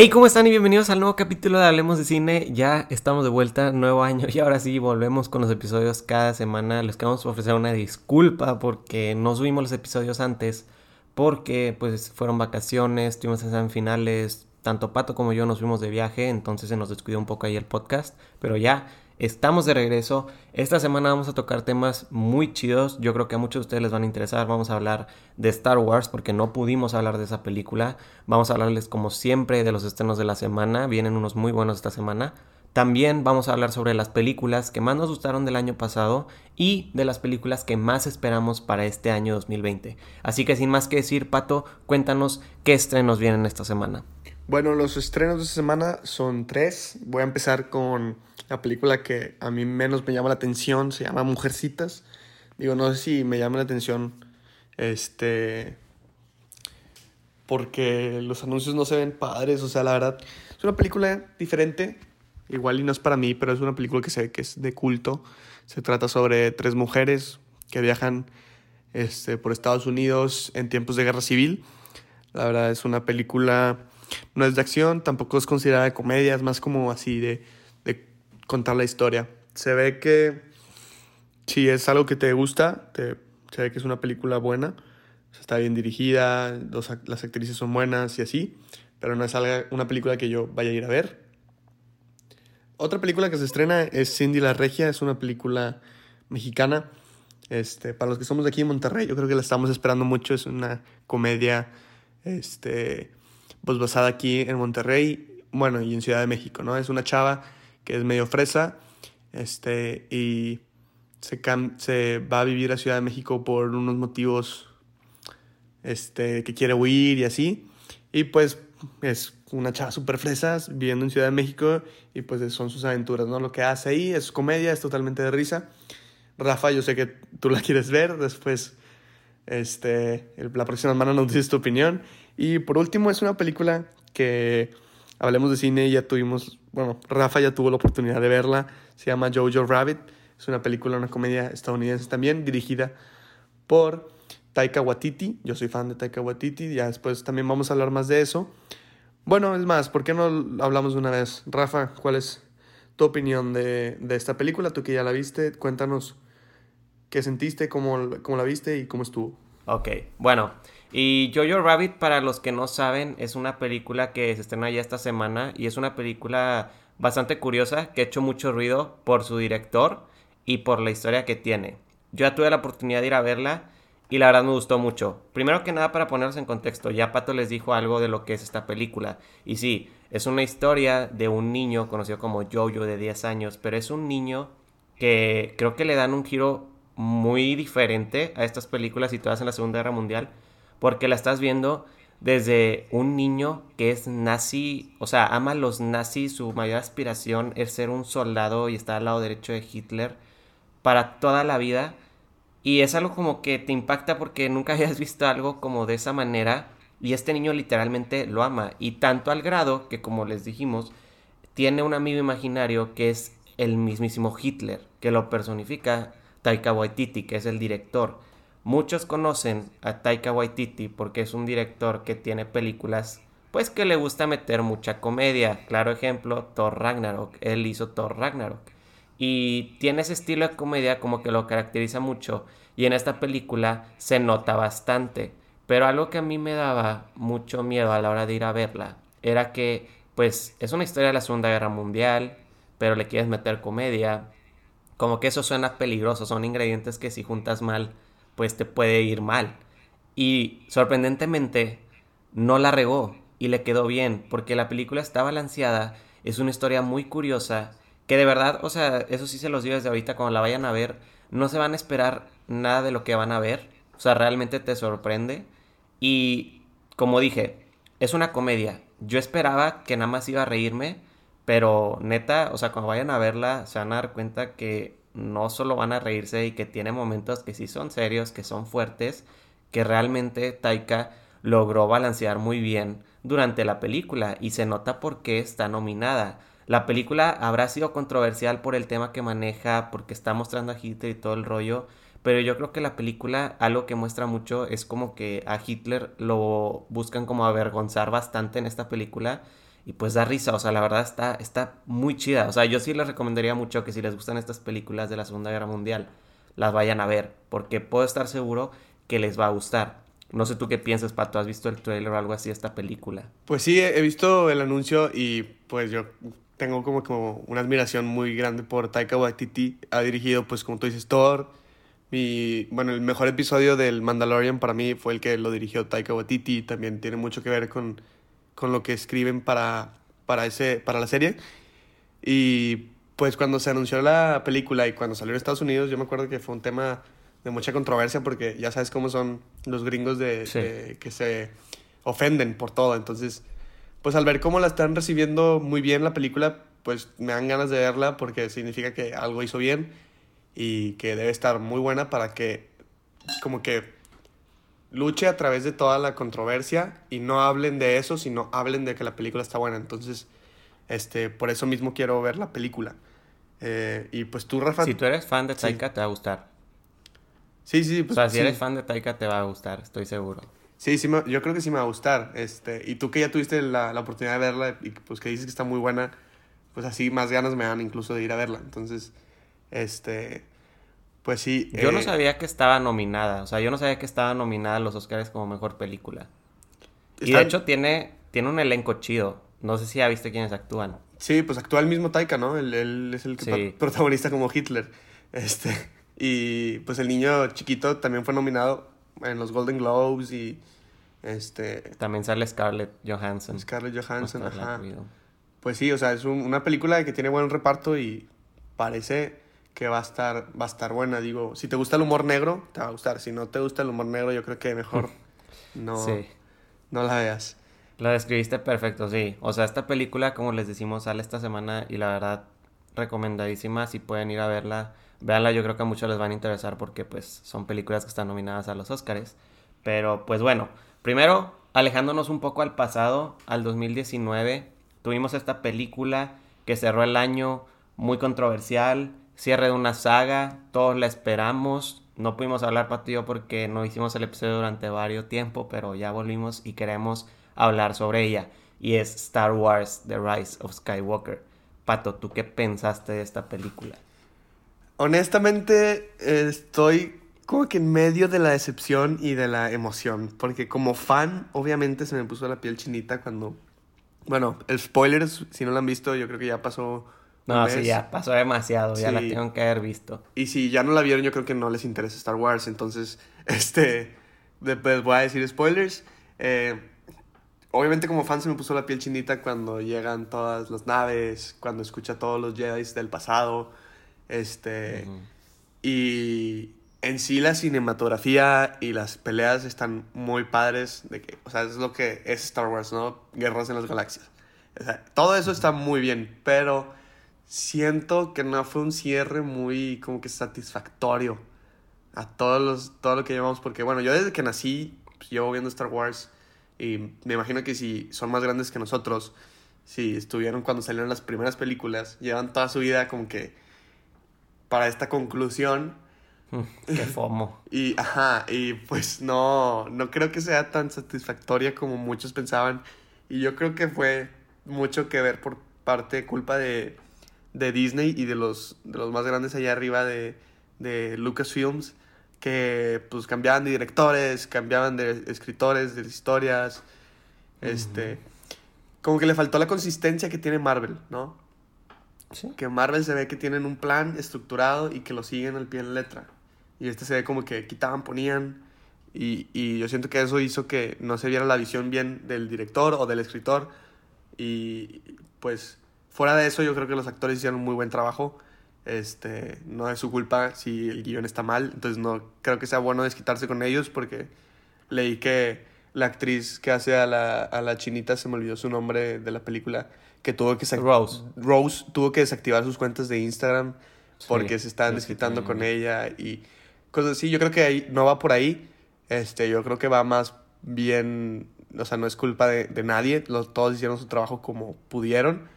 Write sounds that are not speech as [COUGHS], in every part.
Hey, ¿cómo están? Y bienvenidos al nuevo capítulo de Hablemos de Cine. Ya estamos de vuelta, nuevo año [LAUGHS] y ahora sí volvemos con los episodios cada semana. Les queremos ofrecer una disculpa porque no subimos los episodios antes porque pues fueron vacaciones, tuvimos examen finales, tanto Pato como yo nos fuimos de viaje, entonces se nos descuidó un poco ahí el podcast, pero ya Estamos de regreso. Esta semana vamos a tocar temas muy chidos. Yo creo que a muchos de ustedes les van a interesar. Vamos a hablar de Star Wars porque no pudimos hablar de esa película. Vamos a hablarles como siempre de los estrenos de la semana. Vienen unos muy buenos esta semana. También vamos a hablar sobre las películas que más nos gustaron del año pasado y de las películas que más esperamos para este año 2020. Así que sin más que decir, Pato, cuéntanos qué estrenos vienen esta semana. Bueno, los estrenos de esta semana son tres. Voy a empezar con la película que a mí menos me llama la atención. Se llama Mujercitas. Digo, no sé si me llama la atención. Este. Porque los anuncios no se ven padres. O sea, la verdad. Es una película diferente. Igual y no es para mí, pero es una película que se ve que es de culto. Se trata sobre tres mujeres que viajan este, por Estados Unidos en tiempos de guerra civil. La verdad es una película no es de acción, tampoco es considerada de comedia, es más como así de, contar la historia. Se ve que si es algo que te gusta, te, se ve que es una película buena, está bien dirigida, las actrices son buenas y así, pero no es una película que yo vaya a ir a ver. Otra película que se estrena es Cindy la Regia, es una película mexicana. Este, para los que somos aquí en Monterrey, yo creo que la estamos esperando mucho, es una comedia este, pues basada aquí en Monterrey, bueno, y en Ciudad de México, ¿no? Es una chava que es medio fresa, este, y se, se va a vivir a Ciudad de México por unos motivos, este, que quiere huir y así, y pues es una chava súper fresa viviendo en Ciudad de México y pues son sus aventuras, ¿no? Lo que hace ahí es comedia, es totalmente de risa. Rafa, yo sé que tú la quieres ver, después, este, la próxima semana nos dices tu opinión. Y por último, es una película que hablemos de cine ya tuvimos, bueno, Rafa ya tuvo la oportunidad de verla. Se llama Jojo Rabbit. Es una película, una comedia estadounidense también, dirigida por Taika Waititi. Yo soy fan de Taika Waititi. Ya después también vamos a hablar más de eso. Bueno, es más, ¿por qué no hablamos de una vez? Rafa, ¿cuál es tu opinión de, de esta película? Tú que ya la viste, cuéntanos qué sentiste, cómo, cómo la viste y cómo estuvo. Ok, bueno. Y Jojo Rabbit, para los que no saben, es una película que se estrena ya esta semana y es una película bastante curiosa que ha hecho mucho ruido por su director y por la historia que tiene. Yo ya tuve la oportunidad de ir a verla y la verdad me gustó mucho. Primero que nada, para ponerlos en contexto, ya Pato les dijo algo de lo que es esta película. Y sí, es una historia de un niño conocido como Jojo de 10 años, pero es un niño que creo que le dan un giro muy diferente a estas películas situadas en la Segunda Guerra Mundial porque la estás viendo desde un niño que es nazi, o sea, ama a los nazis, su mayor aspiración es ser un soldado y estar al lado derecho de Hitler para toda la vida. Y es algo como que te impacta porque nunca [LAUGHS] habías visto algo como de esa manera. Y este niño literalmente lo ama. Y tanto al grado que, como les dijimos, tiene un amigo imaginario que es el mismísimo Hitler, que lo personifica Taika Waititi, que es el director. Muchos conocen a Taika Waititi porque es un director que tiene películas pues que le gusta meter mucha comedia. Claro ejemplo, Thor Ragnarok. Él hizo Thor Ragnarok. Y tiene ese estilo de comedia como que lo caracteriza mucho. Y en esta película se nota bastante. Pero algo que a mí me daba mucho miedo a la hora de ir a verla era que pues es una historia de la Segunda Guerra Mundial, pero le quieres meter comedia. Como que eso suena peligroso, son ingredientes que si juntas mal pues te puede ir mal. Y sorprendentemente no la regó y le quedó bien, porque la película está balanceada, es una historia muy curiosa, que de verdad, o sea, eso sí se los digo desde ahorita, cuando la vayan a ver, no se van a esperar nada de lo que van a ver, o sea, realmente te sorprende. Y como dije, es una comedia. Yo esperaba que nada más iba a reírme, pero neta, o sea, cuando vayan a verla, se van a dar cuenta que no solo van a reírse y que tiene momentos que sí son serios, que son fuertes, que realmente Taika logró balancear muy bien durante la película y se nota por qué está nominada. La película habrá sido controversial por el tema que maneja, porque está mostrando a Hitler y todo el rollo, pero yo creo que la película algo que muestra mucho es como que a Hitler lo buscan como avergonzar bastante en esta película y pues da risa, o sea, la verdad está, está muy chida. O sea, yo sí les recomendaría mucho que si les gustan estas películas de la Segunda Guerra Mundial, las vayan a ver, porque puedo estar seguro que les va a gustar. No sé tú qué piensas, Pato, ¿has visto el trailer o algo así de esta película? Pues sí, he visto el anuncio y pues yo tengo como, como una admiración muy grande por Taika Waititi. Ha dirigido, pues como tú dices, Thor. Bueno, el mejor episodio del Mandalorian para mí fue el que lo dirigió Taika Waititi. También tiene mucho que ver con, con lo que escriben para, para, ese, para la serie. Y pues cuando se anunció la película y cuando salió en Estados Unidos, yo me acuerdo que fue un tema de mucha controversia porque ya sabes cómo son los gringos de, de que se ofenden por todo. Entonces, pues al ver cómo la están recibiendo muy bien la película, pues me dan ganas de verla porque significa que algo hizo bien y que debe estar muy buena para que como que luche a través de toda la controversia y no hablen de eso, sino hablen de que la película está buena. Entonces, este, por eso mismo quiero ver la película. Eh, y pues tú, Rafa. Si tú eres fan de Taika, te va a gustar. Sí, sí, pues. O sea, si eres fan de Taika, te va a gustar, estoy seguro. Sí, sí, yo creo que sí me va a gustar. Este, y tú que ya tuviste la, la, oportunidad de verla y pues que dices que está muy buena, pues así más ganas me dan incluso de ir a verla. Entonces, este, pues sí. Yo no eh, sabía que estaba nominada, o sea, yo no sabía que estaba nominada a los Oscars como mejor película. Y de hecho tiene, tiene un elenco chido. No sé si ya viste quiénes actúan. Sí, pues actúa el mismo Taika, ¿no? Él, él es el que protagonista como Hitler. [LAUGHS] Este, y pues el niño chiquito también fue nominado en los Golden Globes y este... También sale Scarlett Johansson. Scarlett Johansson, ajá. Pues sí, o sea, es una película que tiene buen reparto y parece que va a estar va a estar buena, digo, si te gusta el humor negro, te va a gustar, si no te gusta el humor negro, yo creo que mejor [LAUGHS] no no la veas. La describiste perfecto, sí. O sea, esta película, como les decimos, sale esta semana y la verdad recomendadísima si pueden ir a verla Véanla, yo creo que a muchos les van a interesar porque pues son películas que están nominadas a los Oscars. Pero pues bueno, primero alejándonos un poco al pasado, al 2019, tuvimos esta película que cerró el año muy controversial, cierre de una saga, todos la esperamos. No pudimos hablar Pato y yo porque no hicimos el episodio durante varios tiempo, pero ya volvimos y queremos hablar sobre ella. Y es Star Wars The Rise of Skywalker. Pato, ¿tú qué pensaste de esta película? Honestamente, estoy como que en medio de la decepción y de la emoción. Porque como fan, obviamente se me puso la piel chinita cuando. Bueno, el spoilers, si no lo han visto, yo creo que ya pasó. No, sí, ya pasó demasiado, ya la tengo que haber visto. Y si ya no la vieron, yo creo que no les interesa Star Wars. Entonces, [LAUGHS] este. Después voy a decir spoilers. Eh, obviamente, como fan, se me puso la piel chinita cuando llegan todas las naves, cuando escucha a todos los Jedi del pasado este. Y en sí la cinematografía y las peleas están muy padres. De que, o sea, es lo que es Star Wars, ¿no? Guerras en las galaxias. O sea, todo eso está muy bien, pero siento que no fue un cierre muy como que satisfactorio a todos los, todo lo que llevamos. Porque, bueno, yo desde que nací pues, llevo viendo Star Wars y me imagino que si son más grandes que nosotros, si estuvieron cuando salieron las primeras películas, llevan toda su vida como que para esta conclusión. Mm, qué fomo. [LAUGHS] y, ajá, y pues no, no creo que sea tan satisfactoria como muchos pensaban. Y yo creo que fue mucho que ver por parte, culpa de, de Disney y de los, de los más grandes allá arriba de, de Lucasfilms, que pues cambiaban de directores, cambiaban de escritores, de historias. Este. Como que le faltó la consistencia que tiene Marvel, ¿no? Que Marvel se ve que tienen un plan estructurado y que lo siguen al pie de la letra. Y este se ve como que quitaban, ponían. Y, y yo siento que eso hizo que no se viera la visión bien del director o del escritor. Y pues fuera de eso yo creo que los actores hicieron un muy buen trabajo. Este, no es su culpa si el guion está mal. Entonces no creo que sea bueno desquitarse con ellos porque leí que la actriz que hace a la, a la chinita, se me olvidó su nombre de la película, que tuvo que Rose. Rose tuvo que desactivar sus cuentas de Instagram porque se estaban desquitando con ella y cosas así. Yo creo que ahí no va por ahí. Este, yo creo que va más bien, o sea, no es culpa de, de nadie. Los, todos hicieron su trabajo como pudieron.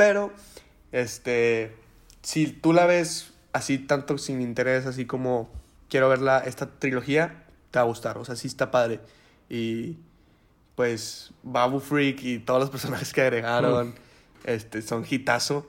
Pero, este, si tú la ves así tanto sin interés, así como quiero ver esta trilogía, te va a gustar. O sea, sí está padre. Y pues Babu Freak y todos los [LAUGHS] personajes que agregaron este, son hitazo.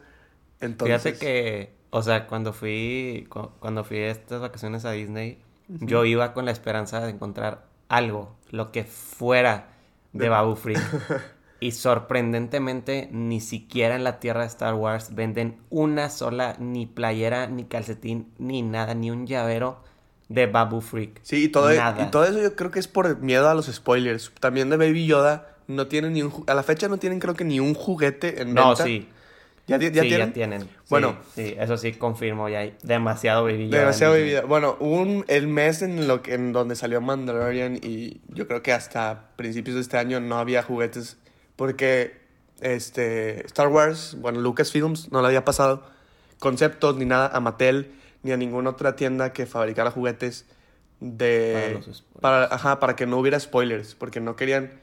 Entonces... Fíjate que, o sea, cuando fui, cuando fui a estas vacaciones a Disney, yo iba con la esperanza de encontrar algo, lo que fuera de Babu Freak. [LAUGHS] y sorprendentemente, ni siquiera en la tierra de Star Wars venden una sola, ni playera, ni calcetín, ni nada, ni un llavero de Babu Freak. Sí, y todo, e- y todo eso yo creo que es por miedo a los spoilers. También de Baby Yoda no tienen ni un... A la fecha no tienen creo que ni un juguete en venta. No, sí. ¿Ya, ya, sí, tienen? ya tienen. Bueno. Sí, eso sí confirmo, ya hay demasiado Baby Yoda. Demasiado Baby Yoda. Bueno, un, el mes en, lo que, en donde salió Mandalorian y yo creo que hasta principios de este año no había juguetes porque este, Star Wars, bueno, Lucasfilms no le había pasado conceptos ni nada a Mattel ni a ninguna otra tienda que fabricara juguetes de para, ajá, para que no hubiera spoilers, porque no querían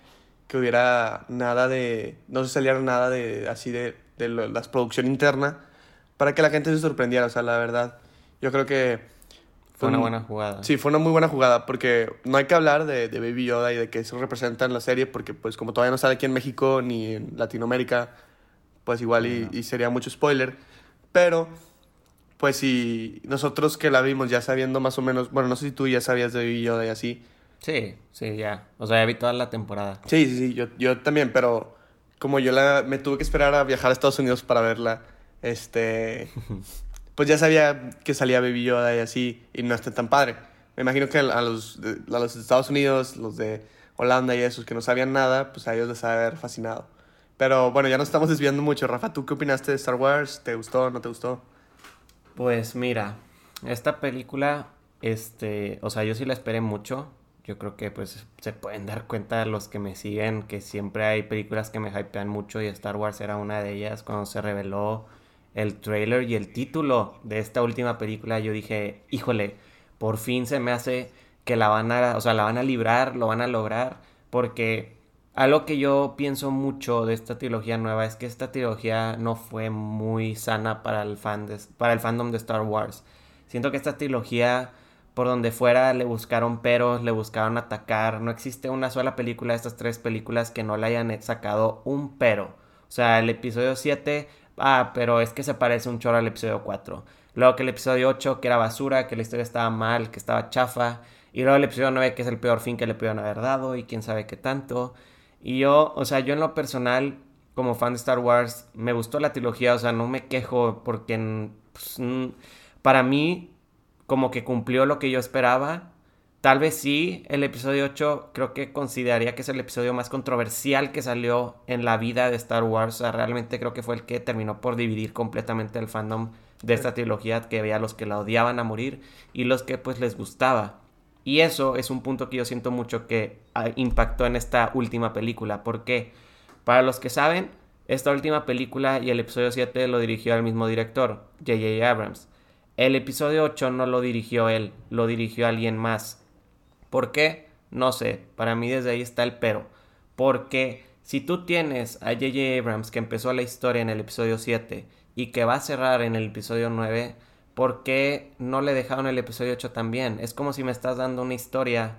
que hubiera nada de no se saliera nada de así de, de la producción interna para que la gente se sorprendiera, o sea, la verdad, yo creo que fue una buena jugada. Sí, fue una muy buena jugada porque no hay que hablar de, Baby Yoda y de que eso representa en la serie porque pues como todavía no sale aquí en México ni en Latinoamérica, pues igual y, sería mucho spoiler. Pero pues si nosotros que la vimos ya sabiendo más o menos, bueno, no sé si tú ya sabías de Baby Yoda y así. Sí, sí, ya. O sea, ya vi toda la temporada. Sí, sí, sí, yo, yo también, pero como yo la, me tuve que esperar a viajar a Estados Unidos para verla, este... [LAUGHS] pues ya sabía que salía Baby Yoda y así, y no está tan padre. Me imagino que a los, a los Estados Unidos, los de Holanda y esos que no sabían nada, pues a ellos les ha haber fascinado. Pero bueno, ya nos estamos desviando mucho. Rafa, ¿tú qué opinaste de Star Wars? ¿Te gustó no te gustó? Pues mira, esta película, este, o sea, yo sí la esperé mucho. Yo creo que pues se pueden dar cuenta los que me siguen que siempre hay películas que me hypean mucho y Star Wars era una de ellas cuando se reveló el trailer y el título de esta última película, yo dije, híjole, por fin se me hace que la van a, o sea, la van a librar, lo van a lograr, porque algo que yo pienso mucho de esta trilogía nueva es que esta trilogía no fue muy sana para el, fan para el fandom de Star Wars. Siento que esta trilogía, por donde fuera, le buscaron peros, le buscaron atacar. No existe una sola película de estas tres películas que no le hayan sacado un pero. O sea, el episodio 7 ah, pero es que se parece un chorro al episodio 4. Luego que el episodio 8, que era basura, que la historia estaba mal, que estaba chafa. Y luego el episodio 9, que es el peor fin que le pudieron haber dado y quién sabe qué tanto. Y yo, o sea, yo en lo personal, como fan de Star Wars, me gustó la trilogía, o sea, no me quejo porque pues, para mí como que cumplió lo que yo esperaba. Tal vez sí, el episodio 8 creo que consideraría que es el episodio más controversial que salió en la vida de Star Wars. O sea, realmente creo que fue el que terminó por dividir completamente el fandom de esta trilogía, que había los que la odiaban a morir y los que pues les gustaba. Y eso es un punto que yo siento mucho que ah, impactó en esta última película. porque Para los que saben, esta última película y el episodio 7 lo dirigió el mismo director, J.J. Abrams. El episodio 8 no lo dirigió él, lo dirigió alguien más. ¿Por qué? No sé, para mí desde ahí está el pero. Porque si tú tienes a J.J. Abrams que empezó la historia en el episodio 7 y que va a cerrar en el episodio 9, ¿por qué no le dejaron el episodio 8 también? Es como si me estás dando una historia,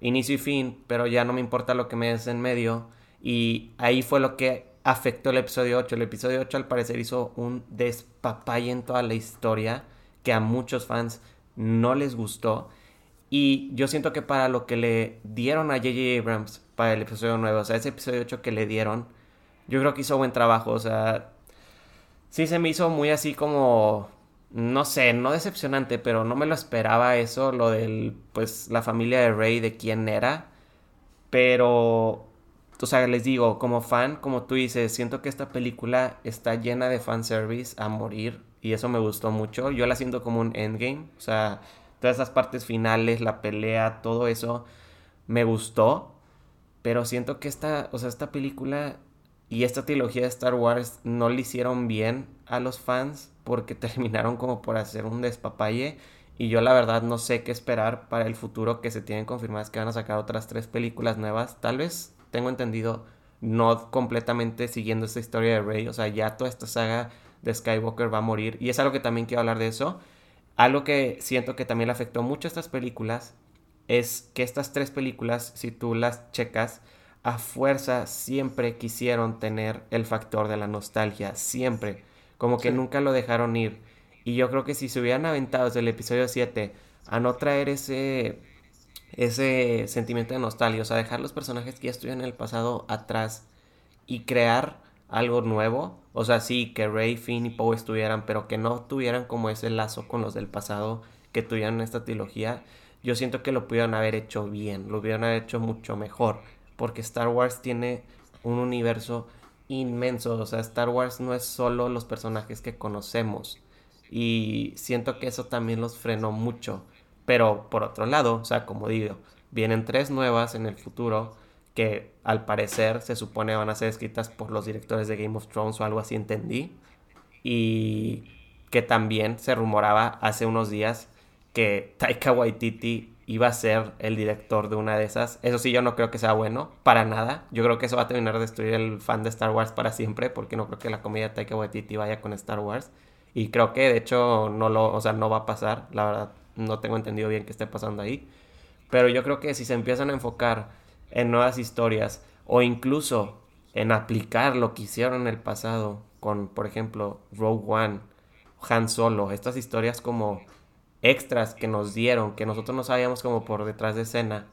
inicio y fin, pero ya no me importa lo que me des en medio. Y ahí fue lo que afectó el episodio 8. El episodio 8 al parecer hizo un despapay en toda la historia que a muchos fans no les gustó. Y yo siento que para lo que le dieron a J.J. Abrams para el episodio 9, o sea, ese episodio 8 que le dieron, yo creo que hizo buen trabajo, o sea, sí se me hizo muy así como, no sé, no decepcionante, pero no me lo esperaba eso, lo del, pues, la familia de Rey, de quién era, pero, o sea, les digo, como fan, como tú dices, siento que esta película está llena de fanservice a morir, y eso me gustó mucho, yo la siento como un endgame, o sea todas esas partes finales, la pelea, todo eso me gustó, pero siento que esta, o sea, esta película y esta trilogía de Star Wars no le hicieron bien a los fans porque [LAUGHS] terminaron como por hacer un despapalle. Y yo la verdad no sé qué esperar para el futuro que se tienen confirmadas que van a sacar otras tres películas nuevas, tal vez tengo entendido no completamente siguiendo esta historia de Rey, o sea, ya toda esta saga de Skywalker va a morir. Y es algo que también quiero hablar de eso algo que siento que también le afectó mucho a estas películas es que estas tres películas, si tú las checas, a fuerza siempre quisieron tener el factor de la nostalgia, siempre, como que nunca lo dejaron ir. Y yo creo que si se hubieran aventado desde el episodio 7 a no traer ese ese sentimiento de nostalgia, o sea, dejar los personajes que ya estuvieron en el pasado atrás y crear algo nuevo, o sea, sí, que Rey, Finn y Poe estuvieran, pero que no tuvieran como ese lazo con los del pasado que tuvieran en esta trilogía, yo siento que lo pudieron haber hecho bien, lo hubieran haber hecho mucho mejor, porque Star Wars tiene un universo inmenso, o sea, Star Wars no es solo los personajes que conocemos, y siento que eso también los frenó mucho. Pero por otro lado, o sea, como digo, vienen tres nuevas en el futuro que al parecer se supone van a ser escritas por los directores de Game of Thrones o algo así entendí. Y que también se rumoraba hace unos días que Taika Waititi iba a ser el director de una de esas. Eso sí, yo no creo que sea bueno, para nada. Yo creo que eso va a terminar de destruir el fan de Star Wars para siempre, porque no creo que la comedia Taika Waititi vaya con Star Wars. Y creo que de hecho no lo, o sea, no va a pasar, la verdad no tengo entendido bien qué esté pasando ahí. Pero yo creo que si se empiezan a enfocar en nuevas historias o incluso en aplicar lo que hicieron en el pasado con, por ejemplo, Rogue One, Han Solo, estas historias como extras que nos dieron, que nosotros no sabíamos como por detrás de escena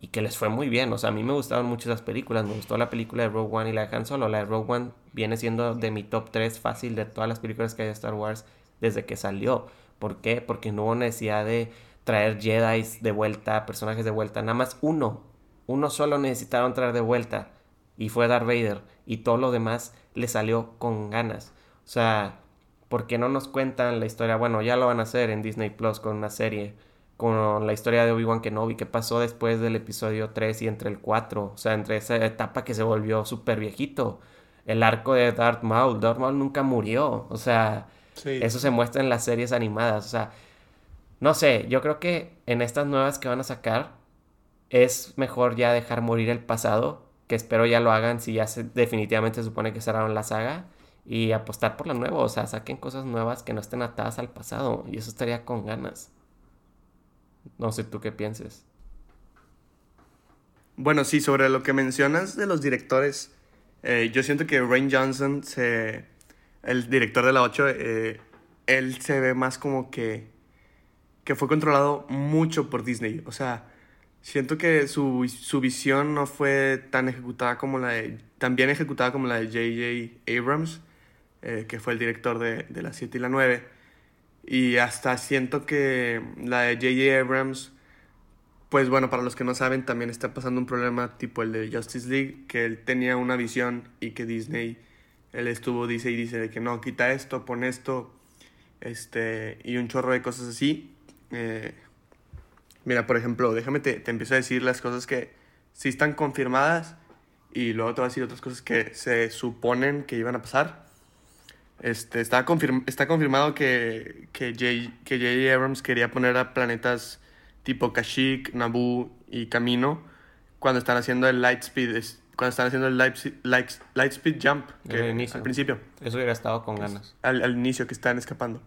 y que les fue muy bien. O sea, a mí me gustaron mucho esas películas. Me gustó la película de Rogue One y la de Han Solo. La de Rogue One viene siendo de mi top 3 fácil de todas las películas que hay de Star Wars desde que salió. ¿Por qué? Porque no hubo necesidad de traer Jedi de vuelta, personajes de vuelta. Nada más uno. Uno solo necesitaron traer de vuelta. Y fue Darth Vader. Y todo lo demás le salió con ganas. O sea, ¿por qué no nos cuentan la historia? Bueno, ya lo van a hacer en Disney Plus con una serie. Con la historia de Obi-Wan Kenobi. ¿Qué pasó después del episodio 3 y entre el 4? O sea, entre esa etapa que se volvió súper viejito. El arco de Darth Maul. Darth Maul nunca murió. O sea eso se muestra en las series animadas. O sea, no sé, yo creo que en estas nuevas que van a sacar es mejor ya dejar morir el pasado, que espero ya lo hagan si ya se, definitivamente se supone que cerraron la saga, y apostar por lo nuevo. O sea, saquen cosas nuevas que no estén atadas al pasado, y eso estaría con ganas. No sé tú qué pienses. Bueno, sí, sobre lo que mencionas de los directores, eh, yo siento que Rain Johnson se el director de la 8, eh, él se ve más como que, que fue controlado mucho por Disney. O sea, siento que su, su visión no fue tan ejecutada como la de, tan bien ejecutada como la de J.J. Abrams, eh, que fue el director de, de la 7 y la 9. Y hasta siento que la de J.J. Abrams, pues bueno, para los que no saben, también está pasando un problema tipo el de Justice League, que él tenía una visión y que Disney él estuvo, dice y dice de que no, quita esto, pon esto, este, y un chorro de cosas así. Eh, mira, por ejemplo, déjame te, te empiezo a decir las cosas que sí están confirmadas y luego te voy a decir otras cosas que se suponen que iban a pasar. Este, está, está confirmado que, que J.J. Abrams quería poner a planetas tipo Kashyyyk, Naboo y Camino cuando están haciendo el Lightspeed cuando están haciendo el light, speed jump, al principio. Eso hubiera estado con ganas. Al, inicio, que están escapando.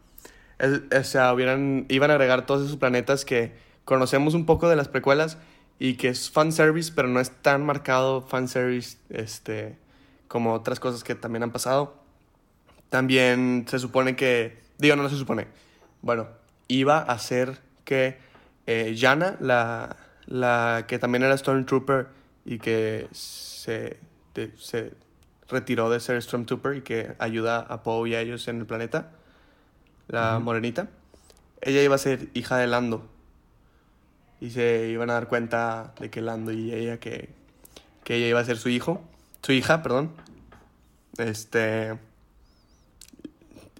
o sea, hubieran, iban a agregar todos esos planetas que conocemos un poco de las precuelas y que es fanservice, pero no es tan marcado fanservice este, como otras cosas que también han pasado. También se supone que, digo, no, no se supone. Bueno, iba a ser que eh, Yana, la, la que también era Stormtrooper y que se, se retiró de ser Stormtrooper y que ayuda a Poe y a ellos en el planeta, la morenita, ella iba a ser hija de Lando. Y se iban a dar cuenta de que Lando y ella, que, que ella iba a ser su hijo, su hija, perdón. Este.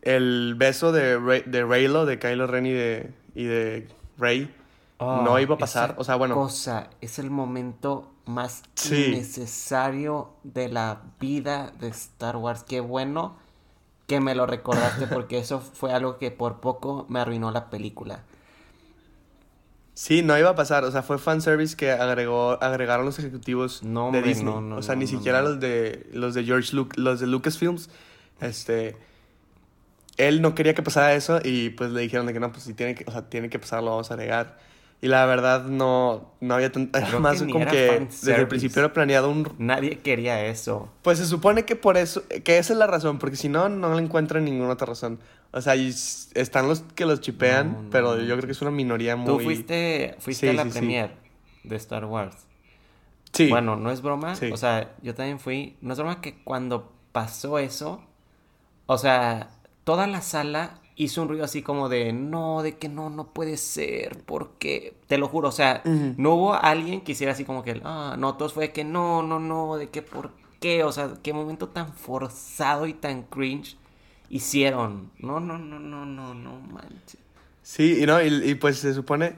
El beso de, de Raylo, de Kylo Ren y de, y de Rey, no iba a pasar. O sea, bueno. Cosa, es el momento más innecesario de la vida de Star Wars. Qué bueno que me lo recordaste porque eso fue algo que por poco me arruinó la película. Sí, no iba a pasar, o sea, fue fanservice que agregó, agregaron los ejecutivos no, de Disney. No, no, o sea, ni siquiera los de los de George Luke, los de Lucasfilms, este él no quería que pasara eso y pues le dijeron de que no, pues si tiene que, o sea, tiene que pasar, lo vamos a agregar. Y la verdad no, no había [LAUGHS] Creo más que como que desde el principio era planeado un... Nadie quería eso. Pues se supone que por eso, que esa es la razón, porque si no, no le encuentran ninguna otra razón. O sea, están los que los chipean, No, no, pero yo creo que es una minoría muy... Tú fuiste, fuiste Sí, a la sí, sí. premier de Star Wars. Sí. Bueno, no es broma. O sea, yo también fui. No es broma que cuando pasó eso, o sea, toda la sala hizo un ruido así como de no, de que no, no puede ser, porque te lo juro, o sea, Ujú. no hubo alguien que hiciera así como que, ah, no, todos fue que no, no, no, de que por qué, o sea, qué momento tan forzado y tan cringe hicieron. No, no, no, no, no, no manches. Sí, y no, y, y pues se supone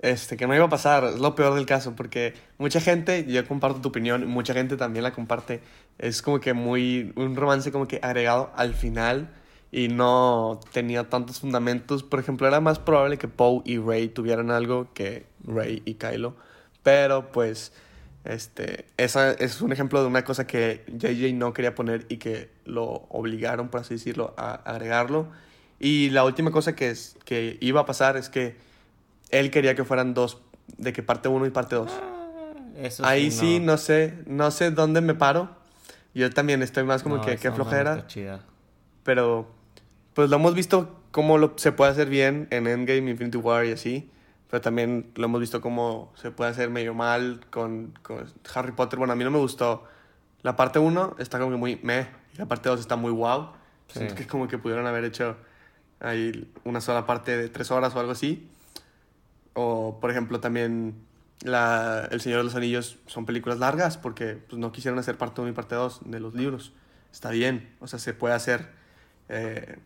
este, que no iba a pasar, es lo peor del caso, porque mucha gente, yo comparto tu opinión, mucha gente también la comparte, es como que muy, un romance como que agregado al final y no tenía tantos fundamentos, por ejemplo, era más probable que Poe y Rey tuvieran algo que Rey y Kylo, pero pues, este, esa es un ejemplo de una cosa que JJ no quería poner y que lo obligaron, por así decirlo, a agregarlo. Y la última cosa que, es, que iba a pasar es que él quería que fueran dos, de que parte uno y parte dos. Eso Ahí sí, no sé, no sé dónde me paro. Yo también estoy más como No, que, qué no flojera. Pero, pues lo hemos visto cómo lo, se puede hacer bien en Endgame, Infinity War y así. Pero también lo hemos visto cómo se puede hacer medio mal con, con Harry Potter. Bueno, a mí no me gustó. La parte 1 está como que muy meh. Y la parte 2 está muy wow. Siento Sí. que como que pudieron haber hecho ahí una sola parte de tres horas o algo así. O, por ejemplo, también la, El Señor de los Anillos son películas largas porque pues, no quisieron hacer parte 1 y parte 2 de los libros. Está bien, o sea, se puede hacer. eh,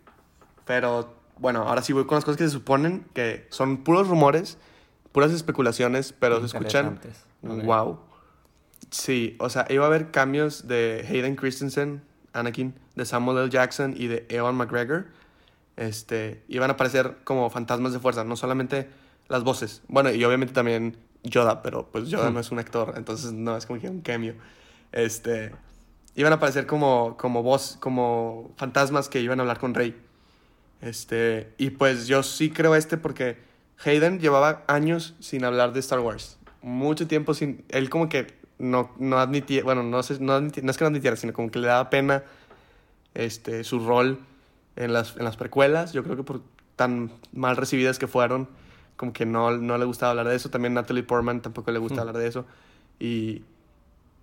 pero, bueno, ahora sí voy con las cosas que se suponen que son puros rumores, puras especulaciones, pero se escuchan. Wow. Sí, o sea, iba a haber cambios de Hayden Christensen, Anakin, de Samuel L. Jackson y de Ewan McGregor. Este, iban a aparecer como fantasmas de fuerza, no solamente las voces. Bueno, y obviamente también Yoda, pero pues Yoda Hmm. no es un actor, entonces no es como que un cameo. Este, iban a aparecer como como voz, como fantasmas que iban a hablar con Rey. Este, y pues yo sí creo este porque Hayden llevaba años sin hablar de Star Wars. Mucho tiempo sin. Él, como que no, no admitía. Bueno, no, sé, no, admitía- no es que no admitiera, sino como que le daba pena este, su rol en las, en las precuelas. Yo creo que por tan mal recibidas que fueron, como que no, no le gustaba hablar de eso. También Natalie Portman tampoco le gusta Hmm. hablar de eso. Y,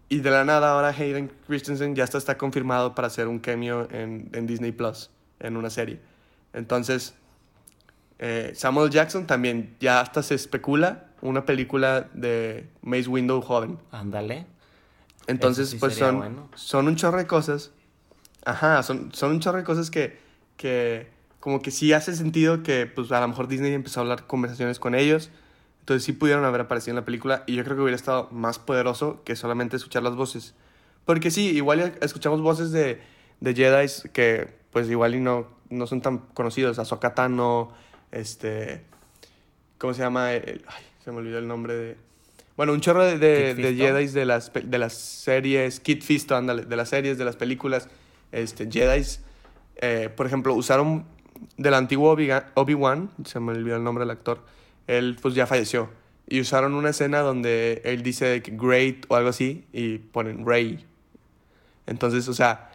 y de la nada, ahora Hayden Christensen ya está, está confirmado para hacer un cameo en, en Disney Plus, en una serie. Entonces, eh, Samuel Jackson también ya hasta se especula una película de Mace Window joven. Ándale. Entonces, sí pues son, bueno. son un chorro de cosas. Ajá, son, son un chorro de cosas que, que como que sí hace sentido que pues a lo mejor Disney empezó a hablar conversaciones con ellos. Entonces sí pudieron haber aparecido en la película y yo creo que hubiera estado más poderoso que solamente escuchar las voces. Porque sí, igual escuchamos voces de, de Jedi que pues igual y no, no son tan conocidos. Ahsoka Tano, este... ¿Cómo se llama? El- ay, se me olvidó el nombre de... Bueno, un chorro de, de, ¿Kit de? Jedi de las, de las series, Kid Fisto, ándale, de las series, de las películas, este, Jedi, eh, por ejemplo, usaron del antiguo Obi- Obi-Wan, se me olvidó el nombre del actor, él pues ya falleció, y usaron una escena donde él dice que great o algo así, y ponen Rey. Entonces, o sea,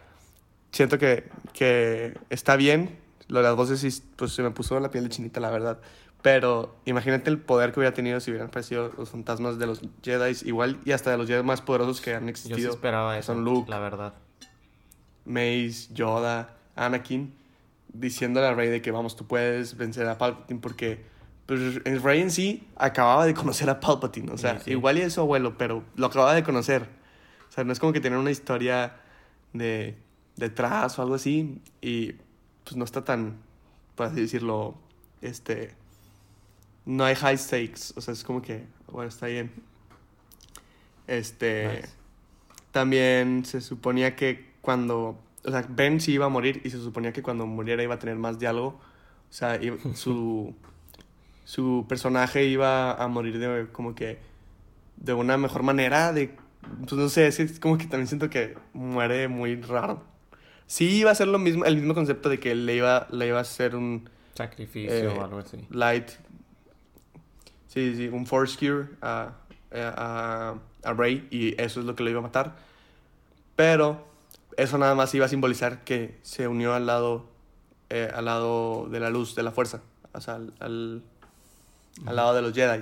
siento que, que está bien, lo de las voces pues se me puso la piel de chinita, la verdad. Pero imagínate el poder que hubiera tenido si hubieran aparecido los fantasmas de los Jedi, igual y hasta de los Jedi más poderosos que han Yo existido. sí esperaba eso, Son Luke, la verdad. Mace, Yoda, Anakin, diciéndole a Rey de que vamos, tú puedes vencer a Palpatine porque pues, Rey en sí acababa de conocer a Palpatine, o sea, Sí, sí. igual y es su abuelo, pero lo acababa de conocer. O sea, no es como que tener una historia de detrás o algo así y pues no está tan, por así decirlo, este, no hay high stakes, o sea, es como que, bueno, está bien. Este, Nice. también se suponía que cuando, o sea, Ben sí iba a morir y se suponía que cuando muriera iba a tener más diálogo, o sea, iba- [LAUGHS] su, su personaje iba a morir de como que de una mejor manera, de, pues no sé, es, es como que también siento que muere muy raro. Sí iba a ser lo mismo, el mismo concepto de que le iba, le iba a hacer un Sacrificio Eh, o algo así. light, Sí, sí, un Force Cure a, a, a Rey y eso es lo que lo iba a matar. Pero eso nada más iba a simbolizar que se unió al lado, eh, al lado de la luz, de la fuerza, o sea, al, al, al lado de los Jedi.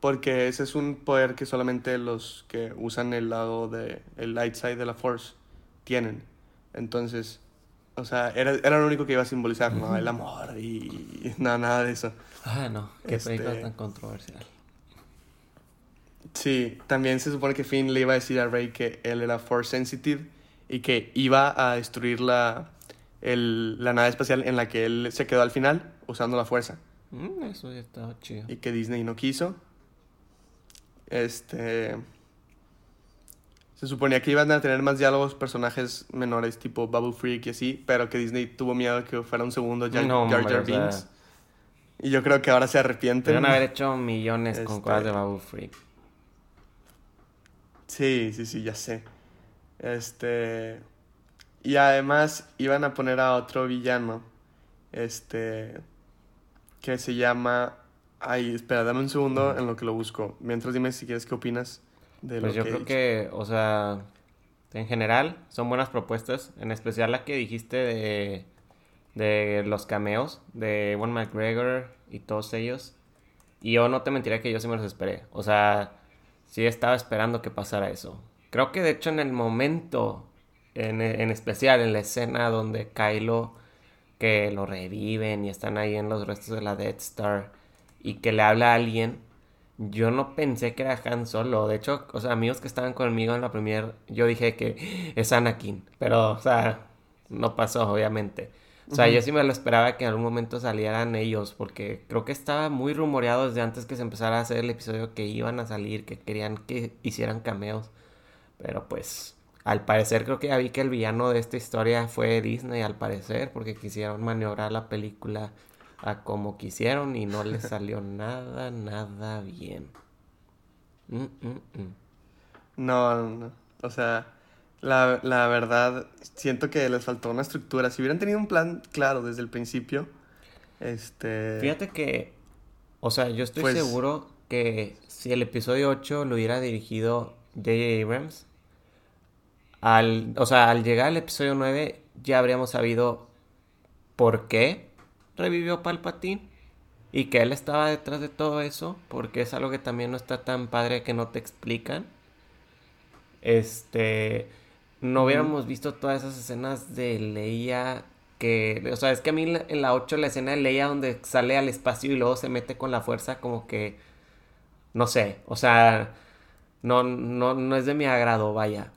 Porque ese es un poder que solamente los que usan el lado de el light side de la force tienen. Entonces, o sea, era, era lo único que iba a simbolizar, ¿no? El amor y, y [LAUGHS] nada, nada de eso. Ah, no, qué Este- película tan controversial. Sí, también se supone que Finn le iba a decir a Rey que él era force sensitive y que iba a destruir la, el- la nave espacial en la que él se quedó al final usando la fuerza. Mm, eso ya estaba chido. y que Disney no quiso. Este. Se suponía que iban a tener más diálogos personajes menores tipo Babu Freak y así, pero que Disney tuvo miedo de que fuera un segundo Jar No, Jar, o sea. Y yo creo que ahora se arrepienten. Podrían haber hecho millones con Este- cosas de Babu Freak. Sí, sí, sí, ya sé. Este. Y además iban a poner a otro villano. Este. Que se llama. Ay, espera, dame un segundo en lo que lo busco. Mientras dime si quieres qué opinas de Pues lo yo que creo que, o sea, en general son buenas propuestas, en especial la que dijiste de, de los cameos de Ewan McGregor y todos ellos. Y yo no te mentiré que yo sí me los esperé. O sea, sí estaba esperando que pasara eso. Creo que de hecho en el momento, en, en especial en la escena donde Kylo, que lo reviven y están ahí en los restos de la Death Star y que le habla a alguien, yo no pensé que era Han Solo. De hecho, o sea, amigos que estaban conmigo en la premier, yo dije que es Anakin. Pero, o sea, no pasó, obviamente. O sea, yo sí me lo esperaba que en algún momento salieran ellos, porque creo que estaba muy rumoreado desde antes que se empezara a hacer el episodio que iban a salir, que querían que hicieran cameos. Pero pues, al parecer creo que ya vi que el villano de esta historia fue Disney, al parecer, porque quisieron maniobrar la película a como quisieron y no les [LAUGHS] salió nada, nada bien. Mm, mm, mm. No, no, no. O sea, la, la verdad, siento que les faltó una estructura. Si hubieran tenido un plan claro desde el principio, este... Fíjate que, o sea, yo estoy Pues- seguro que si el episodio 8 lo hubiera dirigido J.J. Abrams, al, o sea, al llegar al episodio 9 ya habríamos sabido por qué revivió Palpatine y que él estaba detrás de todo eso, porque es algo que también no está tan padre que no te explican. Este, no hubiéramos visto todas esas escenas de Leia que, o sea, es que a mí en la- en la 8 la escena de Leia donde sale al espacio y luego se mete con la fuerza como que no sé, o sea, no no no es de mi agrado, vaya.